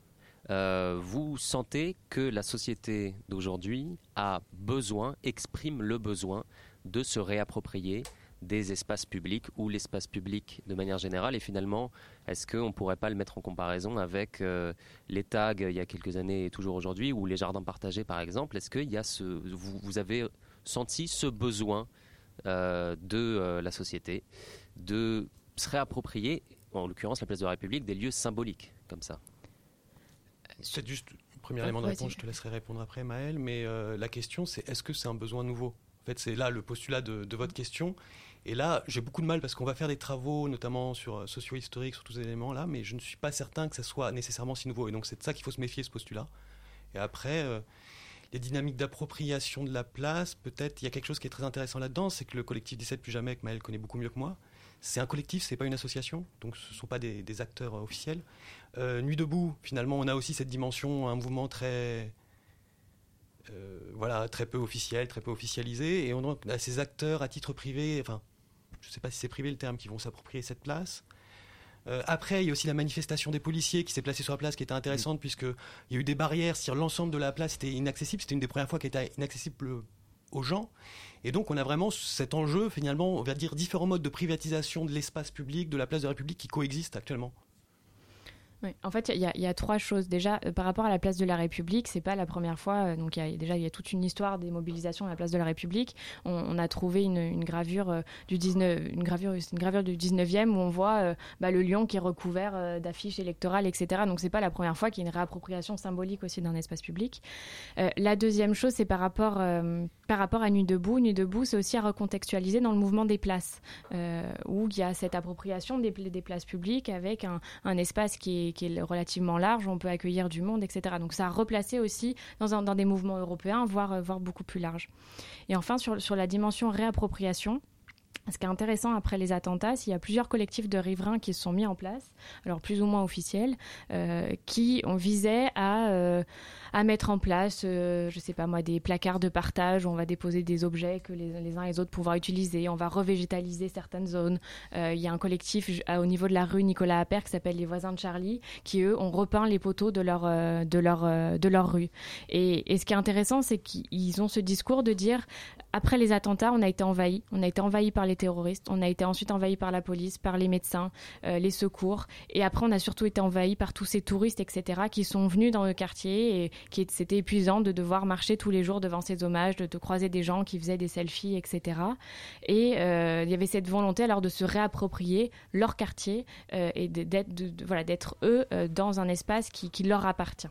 euh, vous sentez que la société d'aujourd'hui a besoin, exprime le besoin de se réapproprier des espaces publics ou l'espace public de manière générale. Et finalement, est-ce qu'on ne pourrait pas le mettre en comparaison avec euh, les tags il y a quelques années et toujours aujourd'hui, ou les jardins partagés par exemple? Est-ce que y a ce, vous, vous avez senti ce besoin euh, de la société de se réapproprier, en l'occurrence la place de la République, des lieux symboliques comme ça? C'est juste un premier Ah, élément de réponse, je te laisserai répondre après Maël, mais euh, la question c'est est-ce que c'est un besoin nouveau? En fait, c'est là le postulat de, de votre question. Et là, j'ai beaucoup de mal parce qu'on va faire des travaux, notamment sur euh, socio-historique, sur tous ces éléments-là, mais je ne suis pas certain que ça soit nécessairement si nouveau. Et donc, c'est de ça qu'il faut se méfier, ce postulat. Et après, euh, les dynamiques d'appropriation de la place, peut-être, il y a quelque chose qui est très intéressant là-dedans, c'est que le collectif 17 Plus Jamais, que Maël connaît beaucoup mieux que moi, c'est un collectif, c'est pas une association, donc ce ne sont pas des, des acteurs euh, officiels. Euh, Nuit debout, finalement, on a aussi cette dimension, un mouvement très, euh, voilà, très peu officiel, très peu officialisé, et on a ces acteurs à titre privé, enfin, je ne sais pas si c'est privé le terme, qui vont s'approprier cette place. Euh, après, il y a aussi la manifestation des policiers qui s'est placée sur la place, qui était intéressante, puisqu'il y a eu des barrières, si l'ensemble de la place était inaccessible, c'était une des premières fois qui était inaccessible aux gens. Et donc, on a vraiment cet enjeu, finalement, on va dire différents modes de privatisation de l'espace public, de la place de la République qui coexistent actuellement. En fait, il y, a- trois choses. Déjà, euh, par rapport à la place de la République, c'est pas la première fois. euh, donc, déjà, il y a toute une histoire des mobilisations à la place de la République. On, a trouvé une, gravure euh, du 19, une gravure, c'est une gravure du 19e où on voit euh, bah, le lion qui est recouvert euh, d'affiches électorales, etc. Donc, c'est pas la première fois qu'il y a une réappropriation symbolique aussi d'un espace public. Euh, la deuxième chose, c'est par rapport, euh, par rapport à Nuit debout. Nuit debout, c'est aussi à recontextualiser dans le mouvement des places, euh, où il y a cette appropriation des, pla- des places publiques avec un espace qui est, qui est relativement large, on peut accueillir du monde, etc. Donc ça a replacé aussi dans, des mouvements européens, voire, euh, beaucoup plus large. Et enfin, sur, sur la dimension réappropriation, ce qui est intéressant après les attentats, c'est qu'il y a plusieurs collectifs de riverains qui se sont mis en place, alors plus ou moins officiels, euh, qui ont visé à, euh, à mettre en place, euh, je sais pas moi, des placards de partage où on va déposer des objets que les, uns et les autres pouvoir utiliser, on va revégétaliser certaines zones. Euh, Il y a un collectif au niveau de la rue Nicolas Appert qui s'appelle les voisins de Charlie, qui eux ont repeint les poteaux de leur, euh, de leur, euh, de leur rue. Et, et ce qui est intéressant, c'est qu'ils ont ce discours de dire après les attentats, on a été envahi, on a été envahi par les terroristes, on a été ensuite envahi par la police, par les médecins, euh, les secours, et après on a surtout été envahi par tous ces touristes, etc., qui sont venus dans le quartier et qui c'était épuisant de devoir marcher tous les jours devant ces hommages, de, de croiser des gens qui faisaient des selfies, etc. Et euh, il y avait cette volonté alors de se réapproprier leur quartier euh, et d'être de- voilà, d'être eux euh, dans un espace qui, qui leur appartient.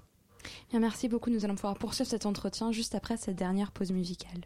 Bien, merci beaucoup. Nous allons pouvoir poursuivre cet entretien juste après cette dernière pause musicale.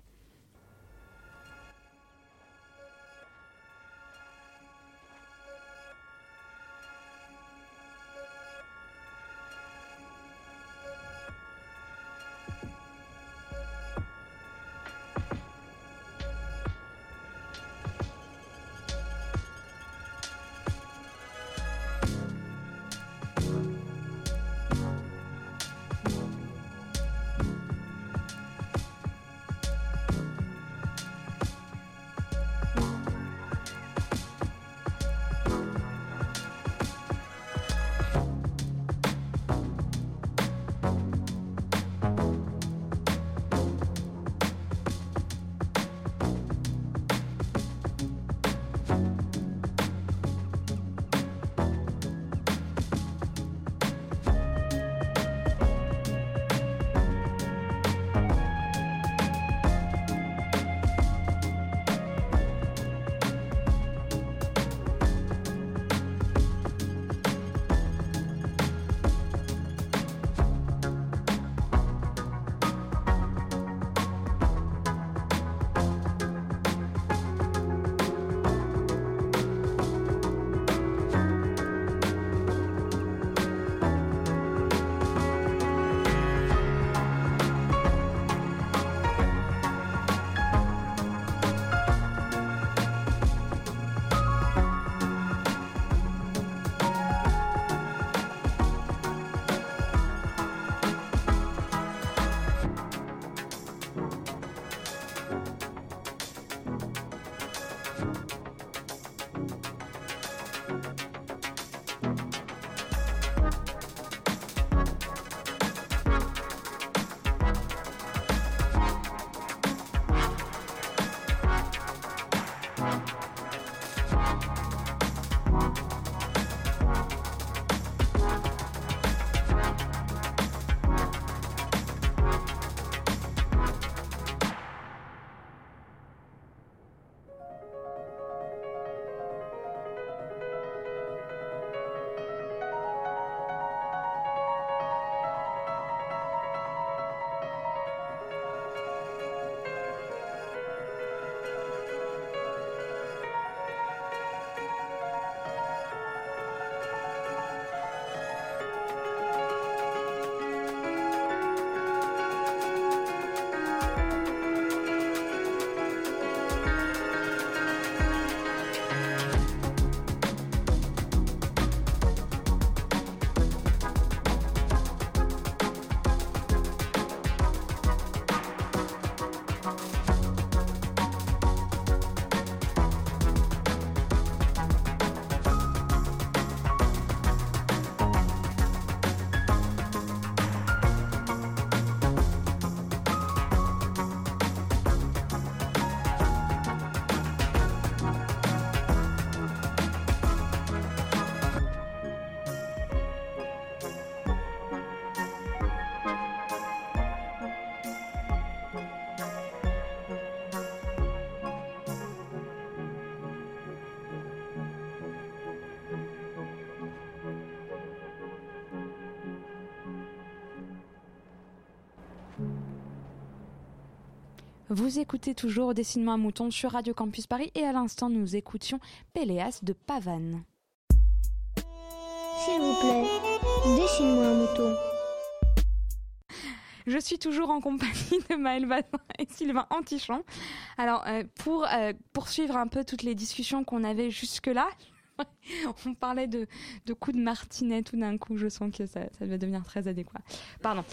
Vous écoutez toujours Dessine-moi un mouton sur Radio Campus Paris et à l'instant nous écoutions Péléas de Pavane. S'il vous plaît, dessine-moi un mouton. Je suis toujours en compagnie de Maël Bazin et Sylvain Antichamp. Alors, euh, pour euh, poursuivre un peu toutes les discussions qu'on avait jusque-là, on parlait de, coups de martinet tout d'un coup. Je sens que ça, va devenir très adéquat. Pardon.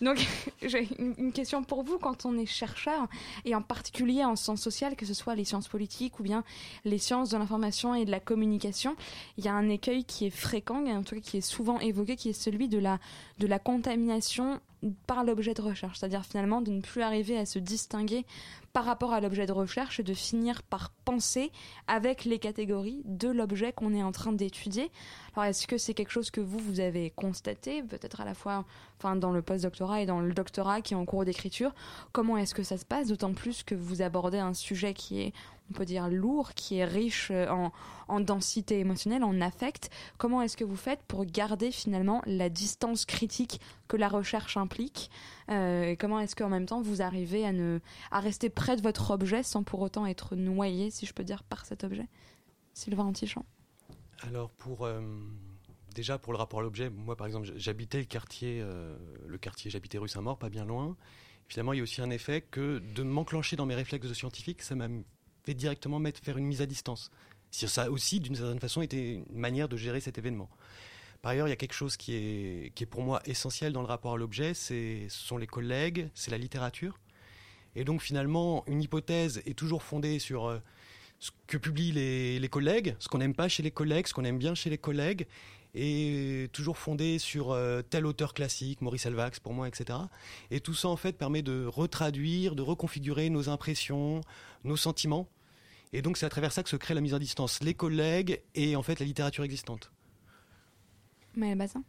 Donc, j'ai une, question pour vous. Quand on est chercheur, et en particulier en sciences sociales, que ce soit les sciences politiques ou bien les sciences de l'information et de la communication, il y a un écueil qui est fréquent, et en tout cas qui est souvent évoqué, qui est celui de la contamination par l'objet de recherche, c'est-à-dire finalement de ne plus arriver à se distinguer par rapport à l'objet de recherche de finir par penser avec les catégories de l'objet qu'on est en train d'étudier. Alors est-ce que c'est quelque chose que vous, vous avez constaté, peut-être à la fois enfin, dans le post-doctorat et dans le doctorat qui est en cours d'écriture? Comment est-ce que ça se passe? D'autant plus que vous abordez un sujet qui est, on peut dire, lourd, qui est riche euh, en, en densité émotionnelle, en affect. Comment est-ce que vous faites pour garder finalement la distance critique que la recherche implique? Euh, et Comment est-ce qu'en même temps vous arrivez à, ne, à rester de votre objet sans pour autant être noyé, si je peux dire, par cet objet Sylvain Antichamp. Alors pour euh, déjà pour le rapport à l'objet, moi par exemple j'habitais le quartier, euh, le quartier j'habitais rue Saint-Maur, pas bien loin. Finalement il y a aussi un effet que de m'enclencher dans mes réflexes de scientifique, ça m'a fait directement mettre faire une mise à distance. Ça aussi d'une certaine façon été une manière de gérer cet événement. Par ailleurs, il y a quelque chose qui est, qui est pour moi essentiel dans le rapport à l'objet, ce sont les collègues, c'est la littérature. Et donc finalement, une hypothèse est toujours fondée sur euh, ce que publient les, les collègues, ce qu'on n'aime pas chez les collègues, ce qu'on aime bien chez les collègues, et toujours fondée sur euh, tel auteur classique, Maurice Elvax pour moi, etc. Et tout ça en fait permet de retraduire, de reconfigurer nos impressions, nos sentiments. Et donc c'est à travers ça que se crée la mise à distance, les collègues et en fait la littérature existante. Mais Bazin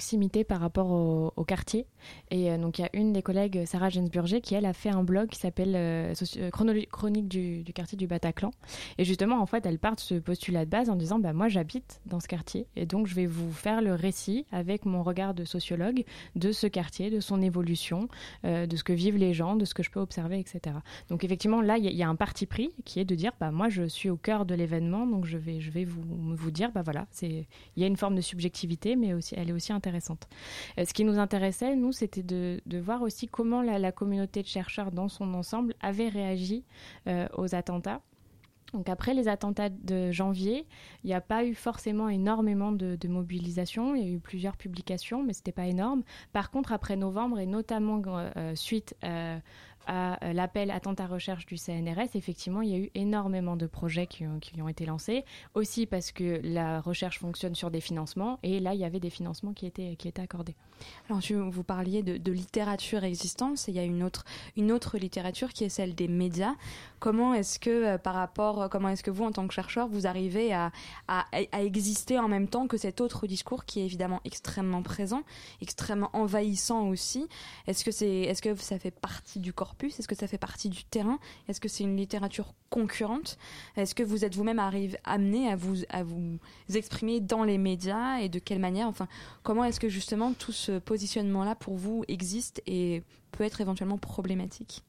proximité par rapport au, quartier. Et euh, donc, il y a une des collègues, Sarah Gensburger, qui, elle, a fait un blog qui s'appelle euh, euh, Chronique du, quartier du Bataclan. Et justement, en fait, elle part de ce postulat de base en disant bah, Moi, j'habite dans ce quartier. Et donc, je vais vous faire le récit avec mon regard de sociologue de ce quartier, de son évolution, de ce que vivent les gens, de ce que je peux observer, etc. Donc, effectivement, là, il y, a- un parti pris qui est de dire bah, Moi, je suis au cœur de l'événement, donc je vais, je vais vous, vous dire bah, voilà, il y a une forme de subjectivité, mais aussi, elle est aussi intéressante. Euh, ce qui nous intéressait, nous, c'était de, voir aussi comment la, communauté de chercheurs dans son ensemble avait réagi euh, aux attentats. Donc après les attentats de janvier, il n'y a pas eu forcément énormément de, mobilisation. Il y a eu plusieurs publications, mais c'était pas énorme. Par contre, après novembre et notamment euh, suite euh, à euh, l'appel attentat recherche du CNRS, effectivement, il y a eu énormément de projets qui ont, ont été lancés. Aussi parce que la recherche fonctionne sur des financements et là, il y avait des financements qui étaient, qui étaient accordés. Alors, tu- vous parliez de, littérature existante, il y a une autre, une autre littérature qui est celle des médias. Comment est-ce que, euh, par rapport, comment est-ce que vous, en tant que chercheur, vous arrivez à, à, à exister en même temps que cet autre discours qui est évidemment extrêmement présent, extrêmement envahissant aussi? Est-ce que, c'est, est-ce que ça fait partie du Est-ce que ça fait partie du terrain? Est-ce que c'est une littérature concurrente? Est-ce que vous êtes vous-même amené à vous, à vous exprimer dans les médias et de quelle manière? Enfin, comment est-ce que justement tout ce positionnement-là pour vous existe et peut être éventuellement problématique?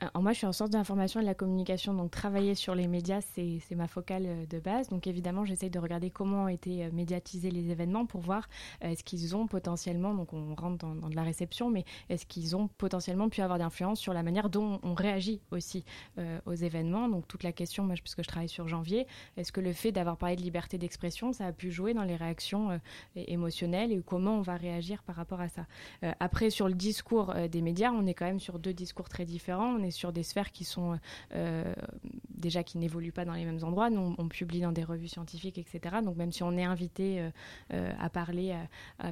Alors moi, je suis en sciences de l'information et de la communication, donc travailler sur les médias, c'est ma focale euh, de base. Donc évidemment, j'essaye de regarder comment ont été euh, médiatisés les événements pour voir euh, est-ce qu'ils ont potentiellement, donc on rentre dans, de la réception, mais est-ce qu'ils ont potentiellement pu avoir d'influence sur la manière dont on réagit aussi euh, aux événements. Donc toute la question, moi, puisque je travaille sur janvier, est-ce que le fait d'avoir parlé de liberté d'expression, ça a pu jouer dans les réactions euh, émotionnelles et comment on va réagir par rapport à ça? Euh, Après, sur le discours euh, des médias, on est quand même sur deux discours très différents. Sur des sphères qui sont euh, déjà qui n'évoluent pas dans les mêmes endroits. Nous, on, publie dans des revues scientifiques, etc. Donc même si on est invité euh, euh, à parler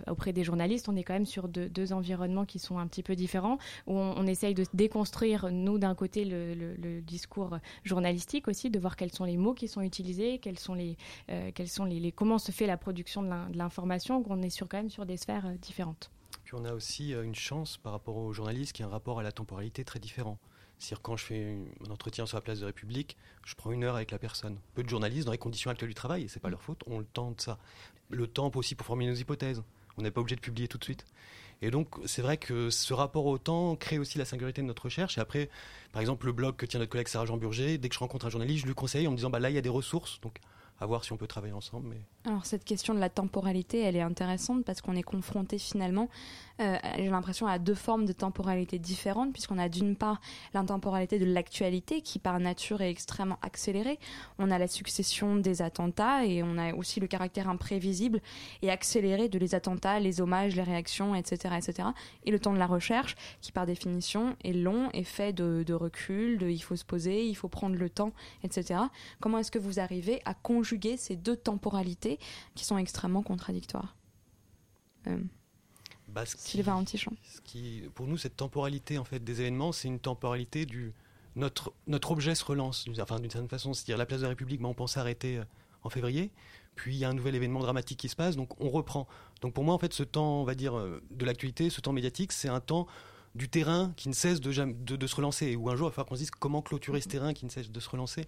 auprès des journalistes, on est quand même sur deux, environnements qui sont un petit peu différents, où on, essaye de déconstruire, nous, d'un côté, le, discours journalistique aussi, de voir quels sont les mots qui sont utilisés, quels sont les, comment se fait la production de l'in- de l'information. On est quand même sur des sphères différentes. Puis on a aussi une chance par rapport aux journalistes qui a un rapport à la temporalité très différent. C'est-à-dire quand je fais un entretien sur la place de la République, je prends une heure avec la personne. Peu de journalistes, dans les conditions actuelles du travail, et c'est pas leur faute, ont le de ça. Le temps aussi pour former nos hypothèses. On n'est pas obligé de publier tout de suite. Et donc, c'est vrai que ce rapport au temps crée aussi la singularité de notre recherche. Et après, par exemple, le blog que tient notre collègue Sarah Jean Burger, dès que je rencontre un journaliste, je lui conseille en me disant bah là, il y a des ressources. Donc, à voir si on peut travailler ensemble. Alors cette question de la temporalité, elle est intéressante parce qu'on est confronté finalement, euh, j'ai l'impression, à deux formes de temporalité différentes, puisqu'on a d'une part la temporalité de l'actualité qui par nature est extrêmement accélérée. On a la succession des attentats et on a aussi le caractère imprévisible et accéléré de les attentats, les hommages, les réactions, etc., etc. Et le temps de la recherche qui par définition est long et fait de, de recul, de il faut se poser, il faut prendre le temps, etc. Comment est-ce que vous arrivez à conjuguer ces deux temporalités qui sont extrêmement contradictoires euh, Bah, ce qui- Sylvain Antichamp. ce qui, pour nous, cette temporalité en fait des événements, c'est une temporalité du notre notre objet se relance, d'une- enfin d'une certaine façon, c'est-à-dire la place de la République, bah, on pensait arrêter euh, en février, puis il y a un nouvel événement dramatique qui se passe, donc on reprend. Donc pour moi, en fait, ce temps, on va dire, euh, de l'actualité, ce temps médiatique, c'est un temps du terrain qui ne cesse de, de, de se relancer. Ou un jour, il va falloir qu'on se dise comment clôturer ce terrain qui ne cesse de se relancer.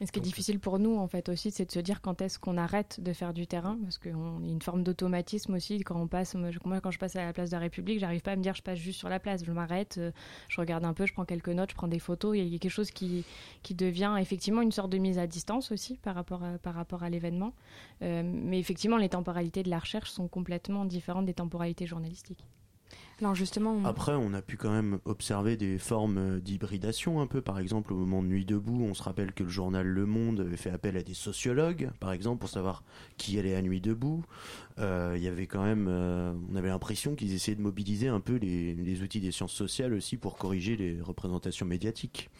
Et ce qui est difficile pour nous, en fait, aussi, c'est de se dire quand est-ce qu'on arrête de faire du terrain, parce qu'on a une forme d'automatisme aussi. Quand on passe, moi, quand je passe à la place de la République, j'arrive pas à me dire je passe juste sur la place. Je m'arrête, euh, je regarde un peu, je prends quelques notes, je prends des photos. Il y a quelque chose qui, qui devient effectivement une sorte de mise à distance aussi par rapport à, par rapport à l'événement. Euh, mais effectivement, les temporalités de la recherche sont complètement différentes des temporalités journalistiques. Après, on a pu quand même observer des formes euh, d'hybridation un peu. Par exemple, au moment de Nuit debout, on se rappelle que le journal Le Monde avait fait appel à des sociologues, par exemple, pour savoir qui allait à Nuit debout. Euh, Il y avait quand même, euh, on avait l'impression qu'ils essayaient de mobiliser un peu les outils des sciences sociales aussi pour corriger les représentations médiatiques.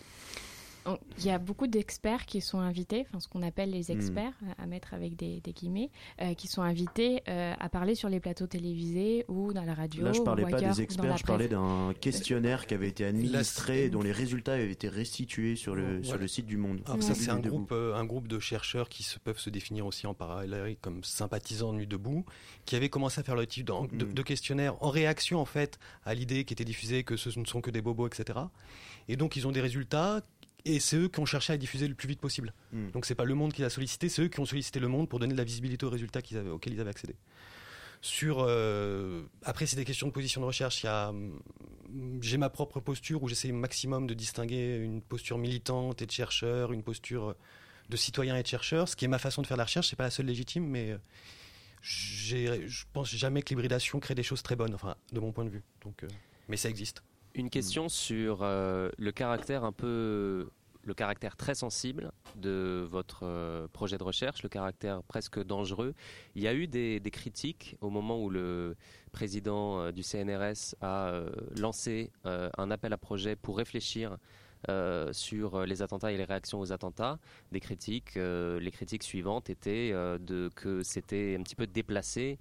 Il y a beaucoup d'experts qui sont invités, enfin ce qu'on appelle Hmm. les experts, à- à mettre avec des, des guillemets, euh, qui sont invités euh, à parler sur les plateaux télévisés ou dans la radio. Là, je parlais ou pas ailleurs, des experts, je parlais d'un questionnaire qui avait été administré dont les résultats avaient été restitués sur le, Voilà. sur le site du Monde. Alors Ouais. ça, c'est un groupe, euh, un groupe de chercheurs qui se, peuvent se définir aussi en parallèle comme sympathisants de Nuit debout, qui avaient commencé à faire leur étude en- de, Mm. de questionnaires en réaction en fait à l'idée qui était diffusée que ce ne sont que des bobos, etc. Et donc ils ont des résultats. Et c'est eux qui ont cherché à diffuser le plus vite possible. Mm. Donc c'est pas le monde qui l'a sollicité, c'est eux qui ont sollicité le monde pour donner de la visibilité aux résultats avaient, auxquels ils avaient accédé. Sur euh, après c'est des questions de position de recherche. Hum, j'ai ma propre posture où j'essaie maximum de distinguer une posture militante et de chercheur, une posture de citoyen et de chercheur. Ce qui est ma façon de faire la recherche, c'est pas la seule légitime, mais euh, je pense jamais que l'hybridation crée des choses très bonnes, enfin de mon point de vue. Donc, euh, mais ça existe. Une question sur euh, le caractère un peu, le caractère très sensible de votre euh, projet de recherche, le caractère presque dangereux. Il y a eu des, des critiques au moment où le président euh, du CNRS a lancé un appel à projet pour réfléchir euh, sur les attentats et les réactions aux attentats. Des critiques, euh, les critiques suivantes étaient euh, de que c'était un petit peu déplacé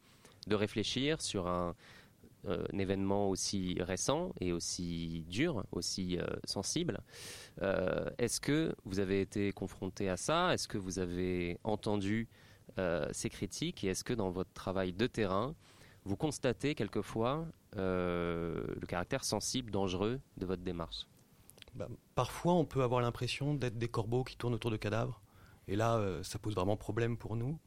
de réfléchir sur un euh, un événement aussi récent et aussi dur, aussi euh, sensible. Euh, Est-ce que vous avez été confronté à ça? Est-ce que vous avez entendu ces critiques? Et est-ce que dans votre travail de terrain, vous constatez quelquefois le caractère sensible, dangereux de votre démarche? Bah, parfois, on peut avoir l'impression d'être des corbeaux qui tournent autour de cadavres. Et là, ça pose vraiment problème pour nous.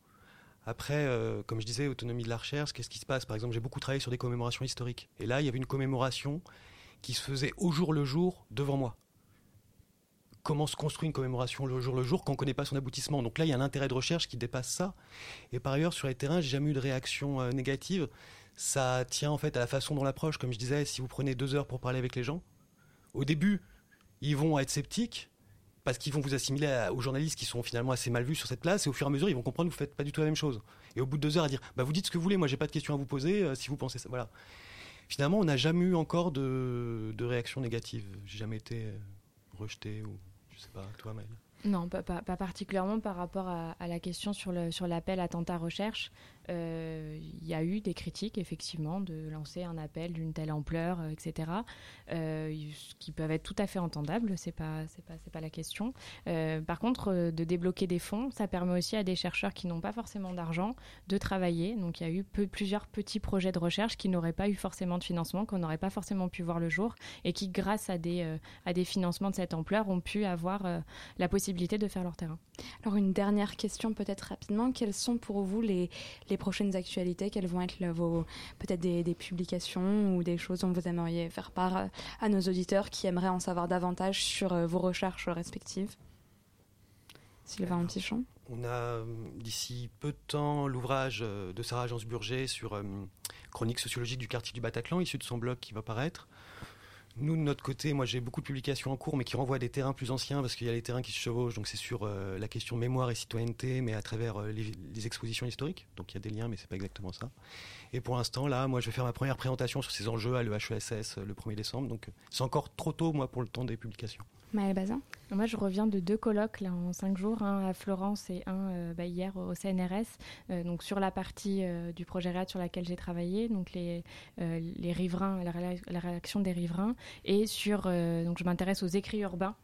Après, euh, comme je disais, autonomie de la recherche, qu'est-ce qui se passe? Par exemple, j'ai beaucoup travaillé sur des commémorations historiques. Et là, il y avait une commémoration qui se faisait au jour le jour devant moi. Comment se construit une commémoration le jour le jour quand on ne connaît pas son aboutissement? Donc là, il y a un intérêt de recherche qui dépasse ça. Et par ailleurs, sur les terrains, j'ai jamais eu de réaction euh, négative. Ça tient en fait à la façon dont l'approche. Comme je disais, si vous prenez deux heures pour parler avec les gens, au début, ils vont être sceptiques parce qu'ils vont vous assimiler à- aux journalistes qui sont finalement assez mal vus sur cette place et au fur et à mesure ils vont comprendre que vous faites pas du tout la même chose. Et au bout de deux heures à dire bah vous dites ce que vous voulez moi j'ai pas de questions à vous poser euh, si vous pensez ça voilà. Finalement on n'a jamais eu encore de, de réaction négative. J'ai jamais été euh, rejeté ou je sais pas toi Maëlle? Non, pas, particulièrement par rapport à, la question sur sur l'appel attentat recherche. Euh, Il y a eu des critiques, effectivement, de lancer un appel d'une telle ampleur, euh, etc., euh, qui peuvent être tout à fait entendables, c'est pas, pas, pas la question. Euh, par contre, euh, de débloquer des fonds, ça permet aussi à des chercheurs qui n'ont pas forcément d'argent de travailler. Donc, il y a eu plusieurs petits projets de recherche qui n'auraient pas eu forcément de financement, qu'on n'aurait pas forcément pu voir le jour, et qui, grâce à des, euh, à des financements de cette ampleur, ont pu avoir euh, la possibilité de faire leur terrain. Alors une dernière question peut-être rapidement. Quelles sont pour vous les prochaines actualités Quelles vont être vos peut-être des, des publications ou des choses dont vous aimeriez faire part euh, à nos auditeurs qui aimeraient en savoir davantage sur euh, vos recherches respectives Sylvain Antichon On a euh, d'ici peu de temps l'ouvrage de Sarah Agence-Burger sur euh, chronique sociologique du quartier du Bataclan, issu de son blog qui va paraître. Nous, de notre côté, moi j'ai beaucoup de publications en cours, mais qui renvoient à des terrains plus anciens, parce qu'il y a les terrains qui se chevauchent, donc c'est sur euh, la question mémoire et citoyenneté, mais à travers euh, les, expositions historiques. Donc il y a des liens, mais c'est pas exactement ça. Et pour l'instant, là, moi je vais faire ma première présentation sur ces enjeux à l'EHESS le 1er décembre, donc euh, c'est encore trop tôt, moi, pour le temps des publications. Maëlle Bazin Moi, je reviens de deux colloques en cinq jours, un à Florence et un euh, bah, hier au CNRS, euh, donc sur la partie euh, du projet READ sur laquelle j'ai travaillé, donc les, riverains, la, la réaction des riverains, et sur, donc je m'intéresse aux écrits urbains.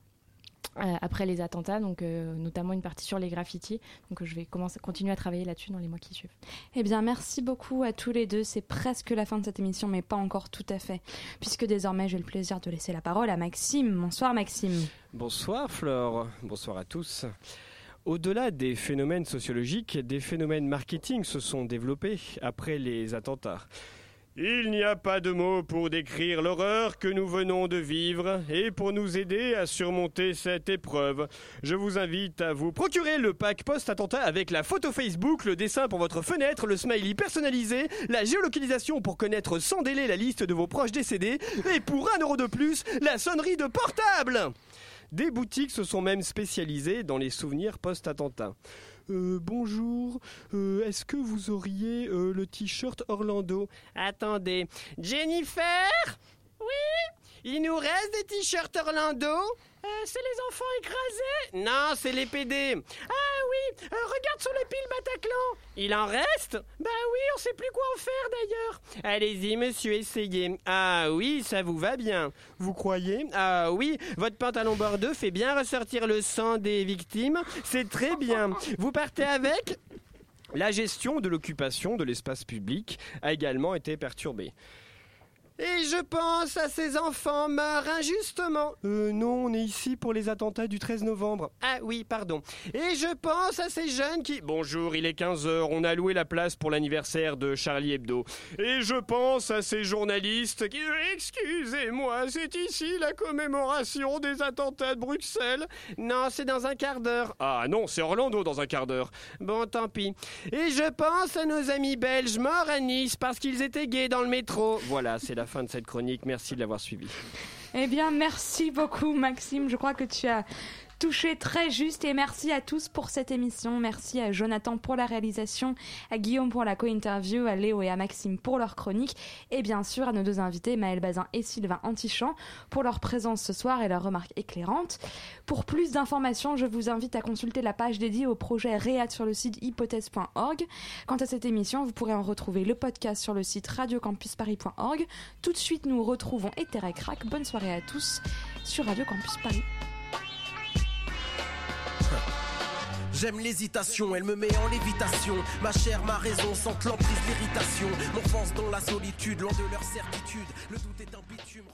Euh, après les attentats, donc euh, notamment une partie sur les graffitis. Donc euh, je vais commencer, continuer à travailler là-dessus dans les mois qui suivent. Eh bien, merci beaucoup à tous les deux. C'est presque la fin de cette émission, mais pas encore tout à fait, puisque désormais j'ai le plaisir de laisser la parole à Maxime. Bonsoir Maxime. Bonsoir Flore, bonsoir à tous. Au-delà des phénomènes sociologiques, des phénomènes marketing se sont développés après les attentats. Il n'y a pas de mots pour décrire l'horreur que nous venons de vivre et pour nous aider à surmonter cette épreuve, je vous invite à vous procurer le pack post-attentat avec la photo Facebook, le dessin pour votre fenêtre, le smiley personnalisé, la géolocalisation pour connaître sans délai la liste de vos proches décédés et pour un euro de plus, la sonnerie de portable. Des boutiques se sont même spécialisées dans les souvenirs post-attentat. Euh, bonjour, euh, est-ce que vous auriez euh, le t-shirt Orlando? Attendez, Jennifer? Oui? Il nous reste des t-shirts Orlando? C'est les enfants écrasés? Non, c'est les PD. Ah oui, regarde sur les piles Bataclan. Il en reste? Bah oui, on sait plus quoi en faire d'ailleurs. Allez-y, monsieur, essayez. Ah oui, ça vous va bien. Vous croyez? Ah oui, votre pantalon bordeaux fait bien ressortir le sang des victimes. C'est très bien. Vous partez avec? La gestion de l'occupation de l'espace public a également été perturbée. Et je pense à ces enfants morts injustement. Euh, non, on est ici pour les attentats du 13 novembre. Ah oui, pardon. Et je pense à ces jeunes qui... Bonjour, il est 15h, on a loué la place pour l'anniversaire de Charlie Hebdo. Et je pense à ces journalistes qui... Excusez-moi, c'est ici la commémoration des attentats de Bruxelles. Non, c'est dans un quart d'heure. Ah non, c'est Orlando dans un quart d'heure. Bon, tant pis. Et je pense à nos amis belges morts à Nice parce qu'ils étaient gays dans le métro. Voilà, c'est la fin de cette chronique. Merci de l'avoir suivi. Eh bien, merci beaucoup Maxime. Je crois que tu as touché très juste et merci à tous pour cette émission. Merci à Jonathan pour la réalisation, à Guillaume pour la co-interview, à Léo et à Maxime pour leur chronique et bien sûr à nos deux invités Maël Bazin et Sylvain Antichamp pour leur présence ce soir et leurs remarques éclairantes. Pour plus d'informations, je vous invite à consulter la page dédiée au projet READ sur le site hypothèse.org. Quant à cette émission, vous pourrez en retrouver le podcast sur le site radiocampusparis.org. Tout de suite, nous retrouvons Ether Crack. Bonne soirée à tous sur Radio Campus Paris. J'aime l'hésitation, elle me met en lévitation. Ma chair, ma raison sentent l'emprise, l'irritation. M'enfonce dans la solitude, loin de leur certitude. Le doute est un bitume,